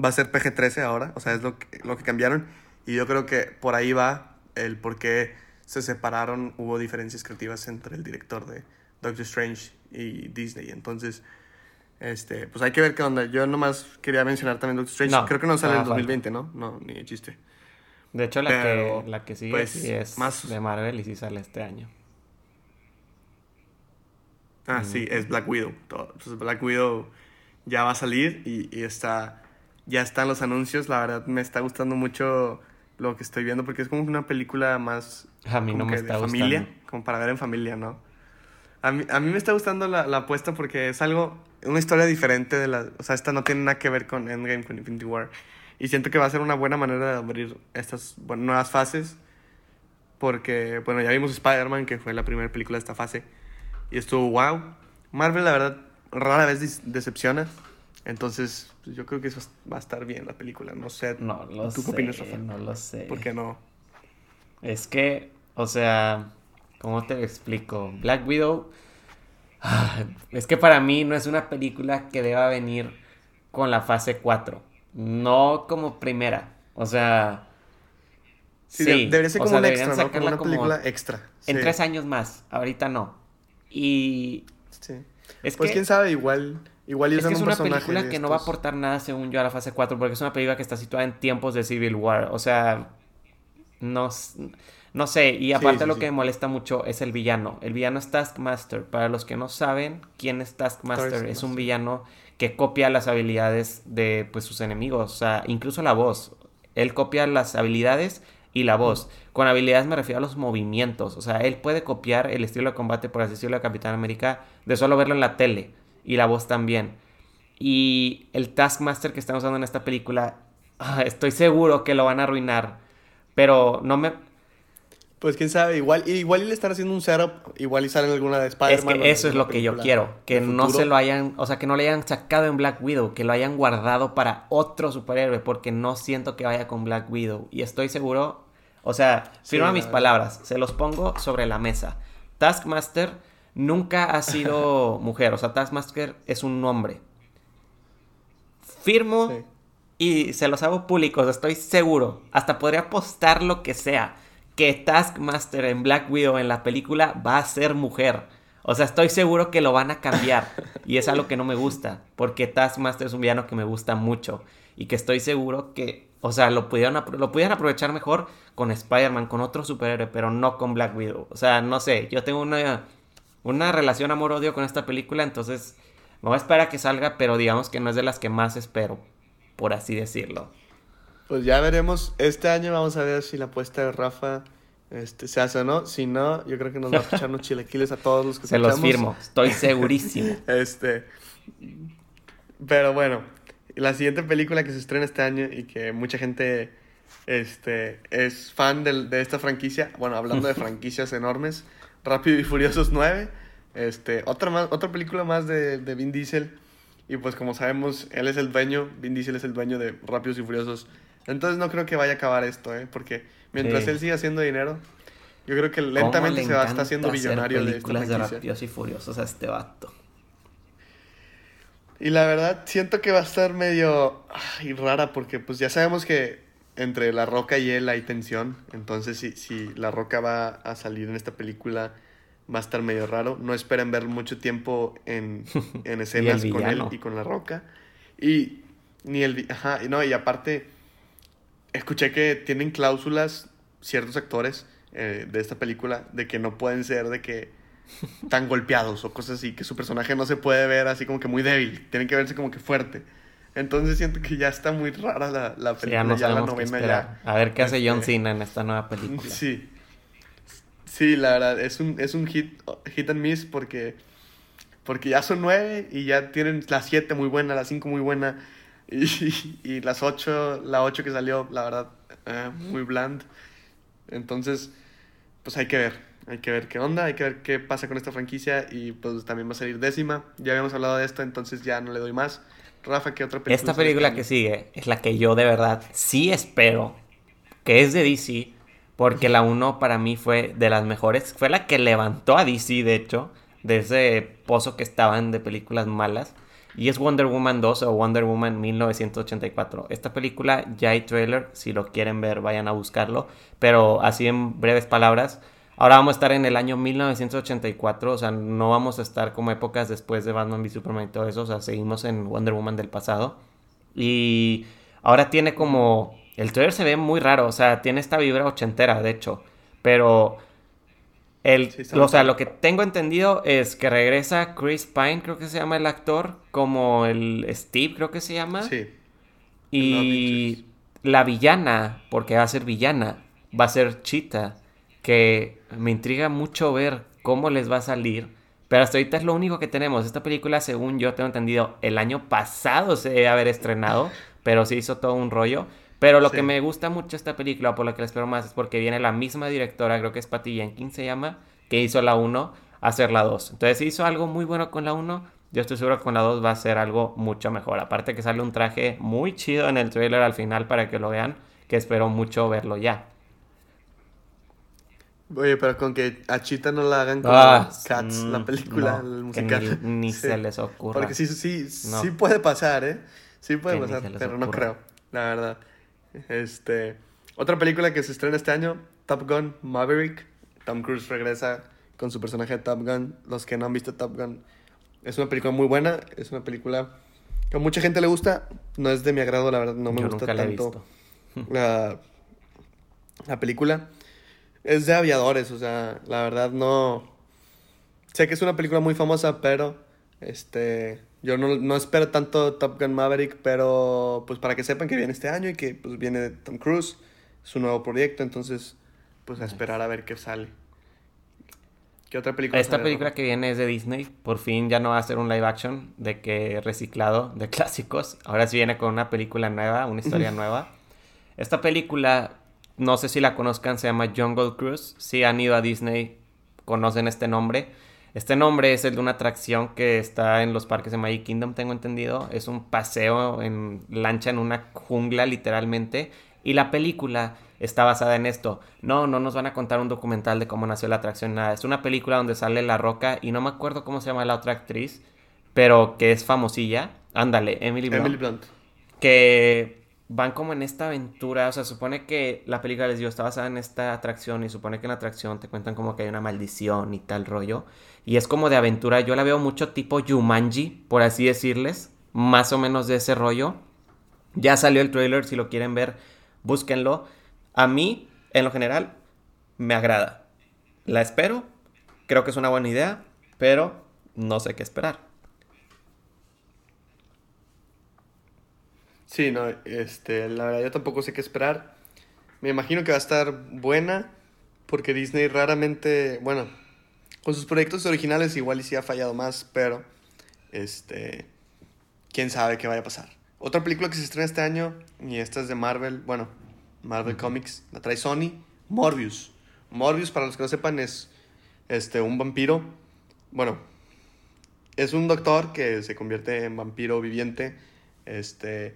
va a ser PG-13 ahora, o sea, es lo que, lo que cambiaron. Y yo creo que por ahí va el por qué se separaron, hubo diferencias creativas entre el director de Doctor Strange y Disney. Entonces, este, pues hay que ver qué onda. Yo nomás quería mencionar también Doctor Strange. No, creo que no sale en nada 2020, ¿no? No, ni chiste. De hecho, la, Pero, que, la que sigue pues, sí es más- de Marvel y sí sale este año. Ah, sí, es Black Widow. Todo. Pues Black Widow ya va a salir y, y está, ya están los anuncios. La verdad me está gustando mucho lo que estoy viendo porque es como una película más A mí no me está de gustando. familia, como para ver en familia, ¿no? A mí, a mí me está gustando la, la apuesta porque es algo, una historia diferente de la, o sea, esta no tiene nada que ver con Endgame, con Infinity War. Y siento que va a ser una buena manera de abrir estas bueno, nuevas fases. Porque, bueno, ya vimos Spider-Man, que fue la primera película de esta fase. Y estuvo wow. Marvel, la verdad, rara vez decepciona. Entonces, pues, yo creo que eso va a estar bien la película. No sé. No lo ¿Tú sé, qué opinas, Rafa? no lo sé. ¿Por qué no? Es que, o sea, ¿cómo te lo explico? Black Widow, [SIGHS] es que para mí no es una película que deba venir con la fase 4, no como primera, o sea, Sí, sí, de- debería ser o como sea, un deberían extra, ¿no? Como una como película extra. en Sí, tres años más, ahorita no. Y sí. es Pues que... quién sabe, igual, igual Es que es un una película que no va a aportar nada, según yo, a la fase 4, porque es una película que está situada en tiempos de Civil War. O sea, no, no sé. Y aparte sí, lo sí. que me molesta mucho es el villano. El villano es Taskmaster. Para los que no saben quién es Taskmaster, es Taskmaster. un villano que copia las habilidades de pues, sus enemigos. O sea, incluso la voz. Él copia las habilidades y la voz. Con habilidades me refiero a los movimientos. O sea, él puede copiar el estilo de combate, por así decirlo, de Capitán América, de solo verlo en la tele. Y la voz también. Y el Taskmaster que están usando en esta película, ah, estoy seguro que lo van a arruinar. Pero no me... Pues quién sabe, igual, igual y le están haciendo un setup, igual y sale en alguna de Spider-Man. que eso es lo que yo quiero. Que no futuro. se lo hayan... O sea, que no le hayan sacado en Black Widow. Que lo hayan guardado para otro superhéroe. Porque no siento que vaya con Black Widow. Y estoy seguro... O sea, firma mis palabras. Se los pongo sobre la mesa. Taskmaster nunca ha sido [LAUGHS] mujer. O sea, Taskmaster es un hombre. Firmo Sí. y se los hago públicos, estoy seguro. Hasta podría apostar lo que sea. Que Taskmaster en Black Widow en la película va a ser mujer. O sea, estoy seguro que lo van a cambiar. Y es algo que no me gusta. Porque Taskmaster es un villano que me gusta mucho. Y que estoy seguro que, o sea, lo pudieron, lo pudieran aprovechar mejor con Spider-Man, con otro superhéroe, pero no con Black Widow. O sea, no sé, yo tengo una, una relación amor-odio con esta película, entonces me voy a esperar a que salga, pero digamos que no es de las que más espero, por así decirlo. Pues ya veremos. Este año vamos a ver si la apuesta de Rafa este, se hace o no. Si no, yo creo que nos va a echar unos chilequiles a todos los que [LAUGHS] Se los escuchamos. firmo, estoy segurísimo. [LAUGHS] Este. Pero bueno, la siguiente película que se estrena este año y que mucha gente este, es fan del- de, esta franquicia, bueno, hablando de [LAUGHS] franquicias enormes, Rápido y Furiosos 9, este, otra, más, otra película más de, de Vin Diesel. Y pues como sabemos, él es el dueño, Vin Diesel es el dueño de Rápidos y Furiosos. Entonces no creo que vaya a acabar esto, ¿eh? Porque mientras Sí. él siga haciendo dinero, yo creo que ¿Cómo lentamente le se va a estar haciendo millonario de esta de. Rápidos y Furiosos a este vato. Y la verdad, siento que va a estar medio ay, rara porque pues ya sabemos que entre La Roca y él hay tensión. Entonces, si, si La Roca va a salir en esta película, va a estar medio raro. No esperen ver mucho tiempo en, [LAUGHS] en escenas con él y con La Roca. Y ni el... Ajá, y no, y aparte, escuché que tienen cláusulas ciertos actores eh, de esta película de que no pueden ser de que tan golpeados o cosas así, que su personaje no se puede ver así como que muy débil, tienen que verse como que fuerte. Entonces siento que ya está muy rara la, la Sí, ya película, ya, la novena esperar. A ver qué hace John Este, Cena en esta nueva película. Sí. Sí, la verdad, es un, es un hit, hit and miss porque, porque ya son nueve y ya tienen la siete muy buena, la cinco muy buena [LAUGHS] y, y las ocho, la ocho que salió, la verdad, eh, muy bland. Entonces, pues hay que ver, hay que ver qué onda, hay que ver qué pasa con esta franquicia y pues también va a salir décima. Ya habíamos hablado de esto, entonces ya no le doy más. Rafa, ¿qué otra película? Esta película que sigue es la que yo de verdad sí espero, que es de DC, porque la 1 para mí fue de las mejores, fue la que levantó a DC, de hecho, de ese pozo que estaban de películas malas, y es Wonder Woman 2 o Wonder Woman 1984. Esta película ya hay trailer, si lo quieren ver vayan a buscarlo, pero así en breves palabras, ahora vamos a estar en el año 1984, o sea, no vamos a estar como épocas después de Batman v Superman y todo eso, o sea, seguimos en Wonder Woman del pasado. Y ahora tiene como... El trailer se ve muy raro, o sea, tiene esta vibra ochentera, de hecho, pero el, o sea, lo que tengo entendido es que regresa Chris Pine, creo que se llama el actor, como el Steve, creo que se llama. Sí. Y la villana, porque va a ser villana, va a ser Cheetah, que me intriga mucho ver cómo les va a salir. Pero hasta ahorita es lo único que tenemos. Esta película, según yo tengo entendido, el año pasado se debe haber estrenado, pero se hizo todo un rollo. Pero lo que me gusta mucho esta película, por lo que la espero más, es porque viene la misma directora, creo que es Patty Jenkins se llama, que hizo la 1, a hacer la 2. Entonces hizo algo muy bueno con la 1. Yo estoy seguro que con la 2 va a ser algo mucho mejor. Aparte que sale un traje muy chido en el trailer al final para que lo vean, que espero mucho verlo ya. Oye, pero con que a Chita no la hagan como ah, Cats, la mm, película, el musical. Ni, [LAUGHS] se les ocurra. Porque sí, sí, sí puede pasar, ¿eh? Sí puede pasar, pero no creo, la verdad. Este, otra película que se estrena este año, Top Gun Maverick. Tom Cruise regresa con su personaje de Top Gun. Los que no han visto Top Gun, es una película muy buena. Es una película que a mucha gente le gusta. No es de mi agrado, la verdad, no me gusta tanto la, la película. Es de aviadores, o sea, la verdad no. Sé que es una película muy famosa, pero este yo no, no, espero tanto Top Gun Maverick, pero pues para que sepan que viene este año y que pues viene Tom Cruise, su nuevo proyecto, entonces pues a esperar a ver qué sale. ¿Qué otra película? Esta película que viene es de Disney, por fin ya no va a ser un live action de que reciclado de [LAUGHS] clásicos, ahora sí viene con una película nueva, una historia [LAUGHS] nueva. Esta película, no sé si la conozcan, se llama Jungle Cruise, si han ido a Disney, conocen este nombre este nombre es el de una atracción que está en los parques de Magic Kingdom, tengo entendido. Es un paseo en lancha en una jungla, literalmente. Y la película está basada en esto. No, no nos van a contar un documental de cómo nació la atracción, nada. Es una película donde sale La Roca y no me acuerdo cómo se llama la otra actriz, pero que es famosilla. Ándale, Emily Blunt. Emily Blunt. Que van como en esta aventura, o sea, supone que la película les dio está basada en esta atracción y supone que en la atracción te cuentan como que hay una maldición y tal rollo. Y es como de aventura, yo la veo mucho tipo Jumanji, por así decirles, más o menos de ese rollo. Ya salió el trailer, si lo quieren ver, búsquenlo. A mí, en lo general, me agrada. La espero, creo que es una buena idea, pero no sé qué esperar. Sí, no, este, la verdad yo tampoco sé qué esperar. Me imagino que va a estar buena, porque Disney raramente, bueno, con sus proyectos originales igual y sí ha fallado más, pero, este, quién sabe qué vaya a pasar. Otra película que se estrena este año, y esta es de Marvel, bueno, Marvel Comics, la trae Sony, Morbius. Morbius, para los que no sepan, es este, un vampiro, bueno, es un doctor que se convierte en vampiro viviente, este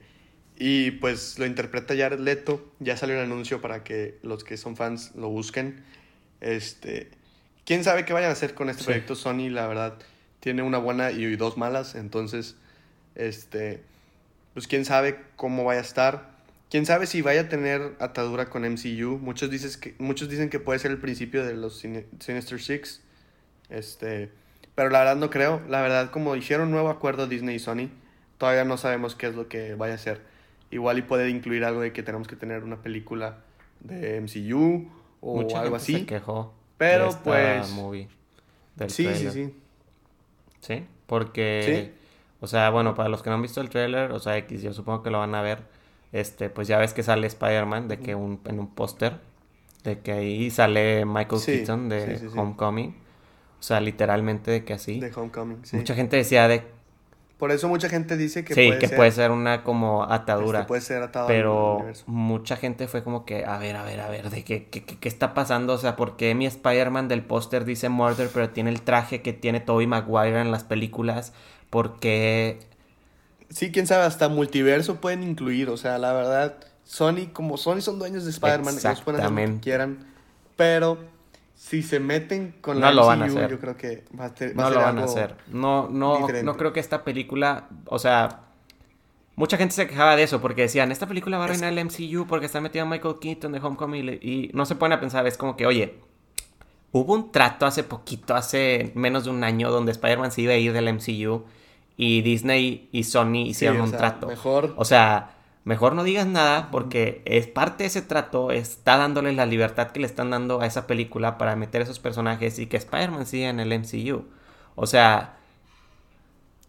y pues lo interpreta Jared Leto. Ya salió un anuncio para que los que son fans lo busquen. Este, quién sabe qué vayan a hacer con este proyecto. Sony, la verdad, tiene una buena y dos malas. Entonces, este, pues quién sabe cómo vaya a estar. Quién sabe si vaya a tener atadura con MCU. Muchos, dices que, muchos dicen que puede ser el principio de los Sinister Six. Este, pero la verdad no creo. La verdad, como hicieron un nuevo acuerdo Disney y Sony, todavía no sabemos qué es lo que vaya a hacer. Igual y puede incluir algo de que tenemos que tener una película de MCU o algo así. Se quejó pero pues movie sí, sí, sí. Sí, porque o sea, bueno, para los que no han visto el trailer, o sea, X, yo supongo que lo van a ver. Este, pues ya ves que sale Spider-Man de que un, en un póster de que ahí sale Michael Keaton de Homecoming. O sea, literalmente de que así. De Homecoming, Mucha gente decía de por eso mucha gente dice que sí, puede que ser, puede ser una como atadura. Este, puede ser atadura. Pero mucha gente fue como que, a ver, a ver, a ver, ¿de qué, qué, qué está pasando? O sea, ¿por qué mi Spider-Man del póster dice Murder, pero tiene el traje que tiene Tobey Maguire en las películas? ¿Por qué...? Sí, quién sabe, hasta multiverso pueden incluir. O sea, la verdad, Sony, como Sony son dueños de Spider-Man, ellos pueden hacer lo que quieran. Pero si se meten con No la lo van a MCU, hacer. yo creo que va a, ter- va No a ser lo van a hacer. No, no, diferente. no creo que esta película, o sea, mucha gente se quejaba de eso porque decían, esta película va a arruinar el MCU porque está metido Michael Keaton de Homecoming y, no se ponen a pensar, es como que, oye, hubo un trato hace poquito, hace menos de un año, donde Spider-Man se iba a ir del MCU y Disney y Sony Sí, hicieron un trato. Mejor. O sea, mejor no digas nada porque es parte de ese trato, está dándole la libertad que le están dando a esa película para meter esos personajes y que Spider-Man siga en el MCU. O sea,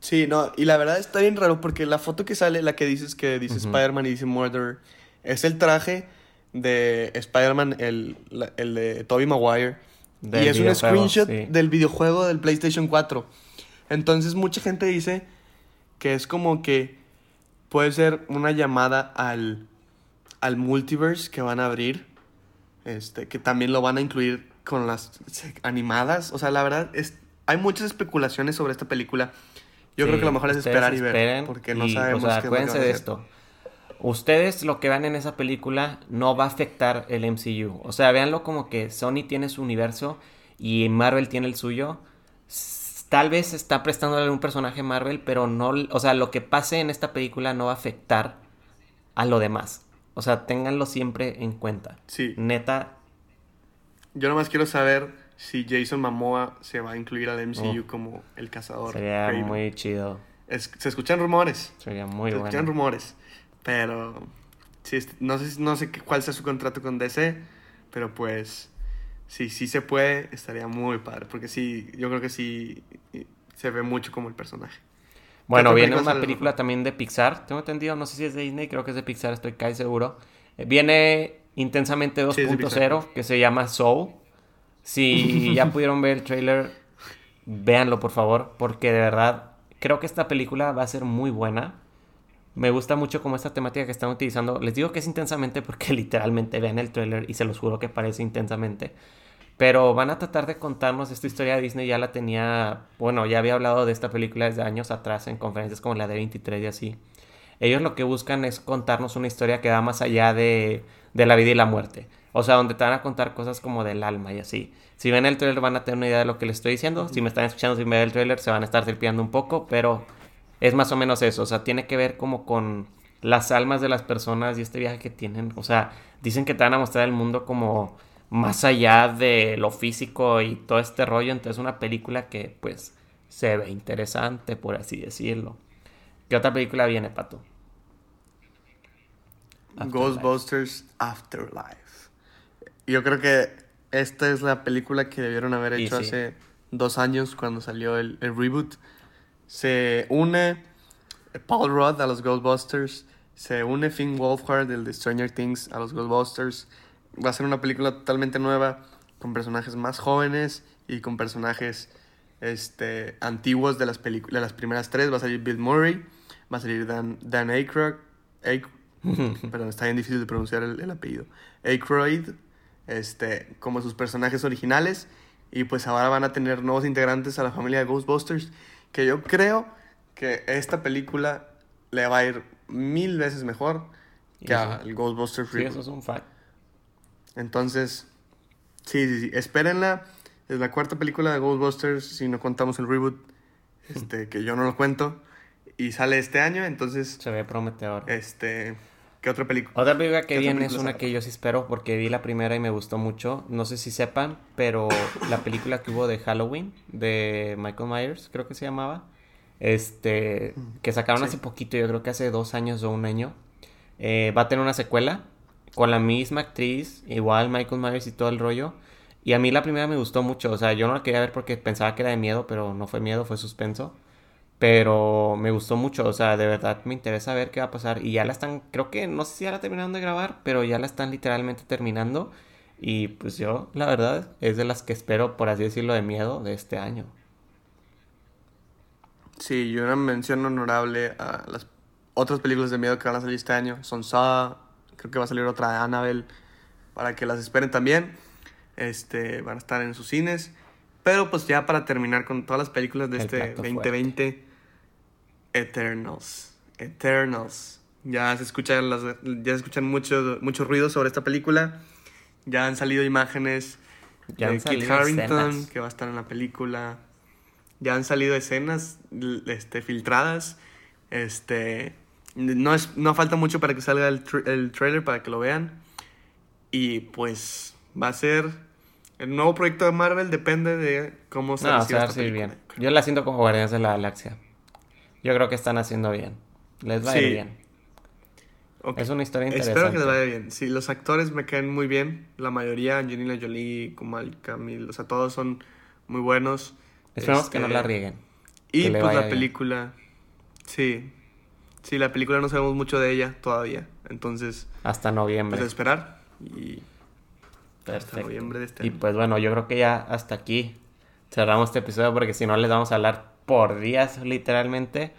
Sí, no, y la verdad está bien raro porque la foto que sale, la que dices que dice Ujú. Spider-Man y dice Murder, es el traje de Spider-Man, el, el de Tobey Maguire. Del y es un screenshot sí. del videojuego del PlayStation 4. Entonces mucha gente dice que es como que puede ser una llamada al, al multiverse que van a abrir. Este, que también lo van a incluir con las animadas. O sea, la verdad, es, hay muchas especulaciones sobre esta película. Yo Sí, creo que lo mejor es esperar y ver. Porque no y, sabemos O sea, qué es lo que acuérdense va a de esto. Ustedes lo que vean en esa película no va a afectar el MCU. O sea, véanlo como que Sony tiene su universo y Marvel tiene el suyo. Tal vez está prestándole un personaje Marvel, pero no, o sea, lo que pase en esta película no va a afectar a lo demás. O sea, ténganlo siempre en cuenta. Sí. Neta, Yo nomás quiero saber si Jason Momoa se va a incluir al MCU Oh. como el cazador. sería muy chido. Es- se escuchan rumores. Sería muy se escuchan bueno. rumores. Pero sí, est- no sé, no sé qué- cuál sea su contrato con DC, pero pues sí, sí se puede, estaría muy padre. Porque sí, yo creo que sí se ve mucho como el personaje. Bueno, viene una película también de Pixar, tengo entendido, no sé si es de Disney, creo que es de Pixar, estoy casi seguro. Eh, Viene Intensamente Sí, es de 2.0, que se llama Soul. Si [LAUGHS] ya pudieron ver el trailer, véanlo por favor, porque de verdad creo que esta película va a ser muy buena. Me gusta mucho como esta temática que están utilizando. Les digo que es intensamente porque [LAUGHS] literalmente vean el trailer y se los juro que parece intensamente. Pero van a tratar de contarnos esta historia de Disney. Ya la tenía, bueno, ya había hablado de esta película desde años atrás en conferencias como la de 23 y así. Ellos lo que buscan es contarnos una historia que va más allá de, de la vida y la muerte. O sea, donde te van a contar cosas como del alma y así. Si ven el trailer van a tener una idea de lo que les estoy diciendo. Si me están escuchando sin ver el trailer se van a estar tripeando un poco, pero es más o menos eso. O sea, tiene que ver como con las almas de las personas y este viaje que tienen. O sea, dicen que te van a mostrar el mundo como más allá de lo físico y todo este rollo. Entonces, una película que pues se ve interesante, por así decirlo. ¿Qué otra película viene, Pato? Afterlife. Ghostbusters Afterlife. Yo creo que esta es la película que debieron haber hecho sí. hace dos años cuando salió el, el reboot. Se une Paul Rudd a los Ghostbusters. Se une Finn Wolfhard, el de Stranger Things, a los Ghostbusters. Va a ser una película totalmente nueva, con personajes más jóvenes y con personajes este, antiguos de las, de las primeras tres. Va a salir Bill Murray, va a salir Dan, Dan Aykroyd, Ayk- [LAUGHS] perdón, está bien difícil de pronunciar el, el apellido. Aykroyd, este, como sus personajes originales. Y pues ahora van a tener nuevos integrantes a la familia de Ghostbusters. Que yo creo que esta película le va a ir mil veces mejor que al Ghostbusters Sí, reboot. eso es un fact. Entonces, sí, sí, sí, espérenla. Es la cuarta película de Ghostbusters, si no contamos el reboot, este, que yo no lo cuento. Y sale este año, entonces, Se ve prometedor. este, ¿qué otra película? Otra película ¿Qué que viene es una que yo sí espero porque vi la primera y me gustó mucho. No sé si sepan, pero la película que hubo de Halloween de Michael Myers, creo que se llamaba, este, que sacaron Sí. hace poquito, yo creo que hace dos años o un año, eh, va a tener una secuela con la misma actriz, igual Michael Myers y todo el rollo. Y a mí la primera me gustó mucho, o sea, yo no la quería ver porque pensaba que era de miedo, pero no fue miedo, fue suspenso. Pero me gustó mucho, o sea, de verdad me interesa ver qué va a pasar. Y ya la están, creo que, no sé si ya la terminaron de grabar, pero ya la están literalmente terminando. Y pues yo, la verdad, es de las que espero, por así decirlo, de miedo de este año. Sí, y una mención honorable a las otras películas de miedo que van a salir este año. Son Saw, creo que va a salir otra de Annabelle, para que las esperen también. Este, van a estar en sus cines. Pero pues ya para terminar con todas las películas de El este plato 2020, Eternals. Eternals. Ya se escuchan, las, ya se escuchan mucho, mucho ruido sobre esta película. Ya han salido imágenes Ya han de Kit escenas. que va a estar en la película. Ya han salido escenas este, filtradas. Este, no, es, no falta mucho para que salga el, tr- el trailer, para que lo vean. Y pues va a ser el nuevo proyecto de Marvel, depende de cómo se No, va a bien. Yo la siento como Guardianes de la Galaxia. Yo creo que están haciendo bien. Les va a ir bien. Es una historia interesante. Espero que les vaya bien. Sí, los actores me caen muy bien. La mayoría, Angelina Jolie, Kumal Kamil, o sea, todos son muy buenos. Esperemos que no Este, la rieguen. Y pues la bien. película. Sí. Sí, la película no sabemos mucho de ella todavía. Entonces, Hasta noviembre. pues a esperar. Y Perfecto. noviembre de este Y año. pues bueno, yo creo que ya hasta aquí cerramos este episodio porque si no les vamos a hablar por días literalmente.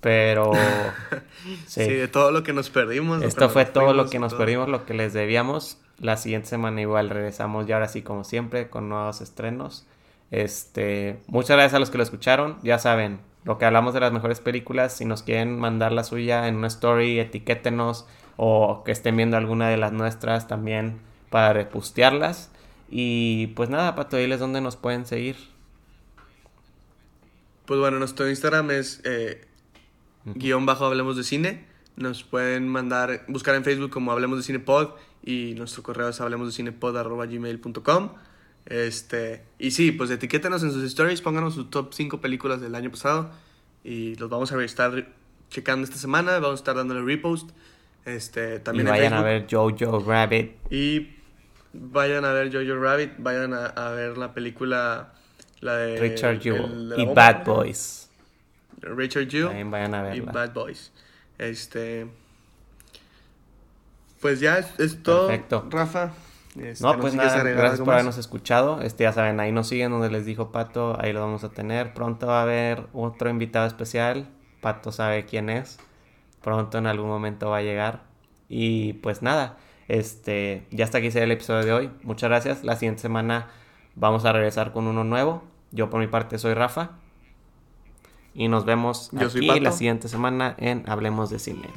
Pero [LAUGHS] sí. sí, de todo lo que nos perdimos. esto fue todo lo que y nos todo. perdimos, lo que les debíamos. La siguiente semana igual regresamos ya ahora sí como siempre con nuevos estrenos. Este, muchas gracias a los que lo escucharon. Ya saben, lo que hablamos de las mejores películas, si nos quieren mandar la suya en una story, etiquétenos o que estén viendo alguna de las nuestras también para repostearlas. Y pues nada, Pato, diles dónde nos pueden seguir. Pues bueno, nuestro Instagram es eh, guion bajo Hablemos de Cine. Nos pueden mandar, buscar en Facebook como Hablemos de Cine Pod y nuestro correo es hablemos de cinepod arroba gmail.com. Este, y sí, pues etiquétenos en sus stories, pónganos sus top 5 películas del año pasado y los vamos a estar checando esta semana, vamos a estar dándole repost. Este, Y también en vayan a ver Jojo Rabbit. Y vayan a ver Jojo Rabbit, vayan a, a ver la película, la de Richard el Jewell y bomba, Bad. Boys. Richard Jewell También vayan a y. Bad Boys. Este. Pues ya es, es todo. Perfecto. Rafa. Este, No, pues nada, gracias por más. habernos escuchado. Este, ya saben, ahí nos siguen donde les dijo Pato, ahí lo vamos a tener. Pronto va a haber otro invitado especial. Pato sabe quién es. Pronto en algún momento va a llegar. Y pues nada, este, ya hasta aquí será el episodio de hoy. Muchas gracias. La siguiente semana vamos a regresar con uno nuevo. Yo por mi parte soy Rafa. Y nos vemos Yo aquí la siguiente semana en Hablemos de Cine.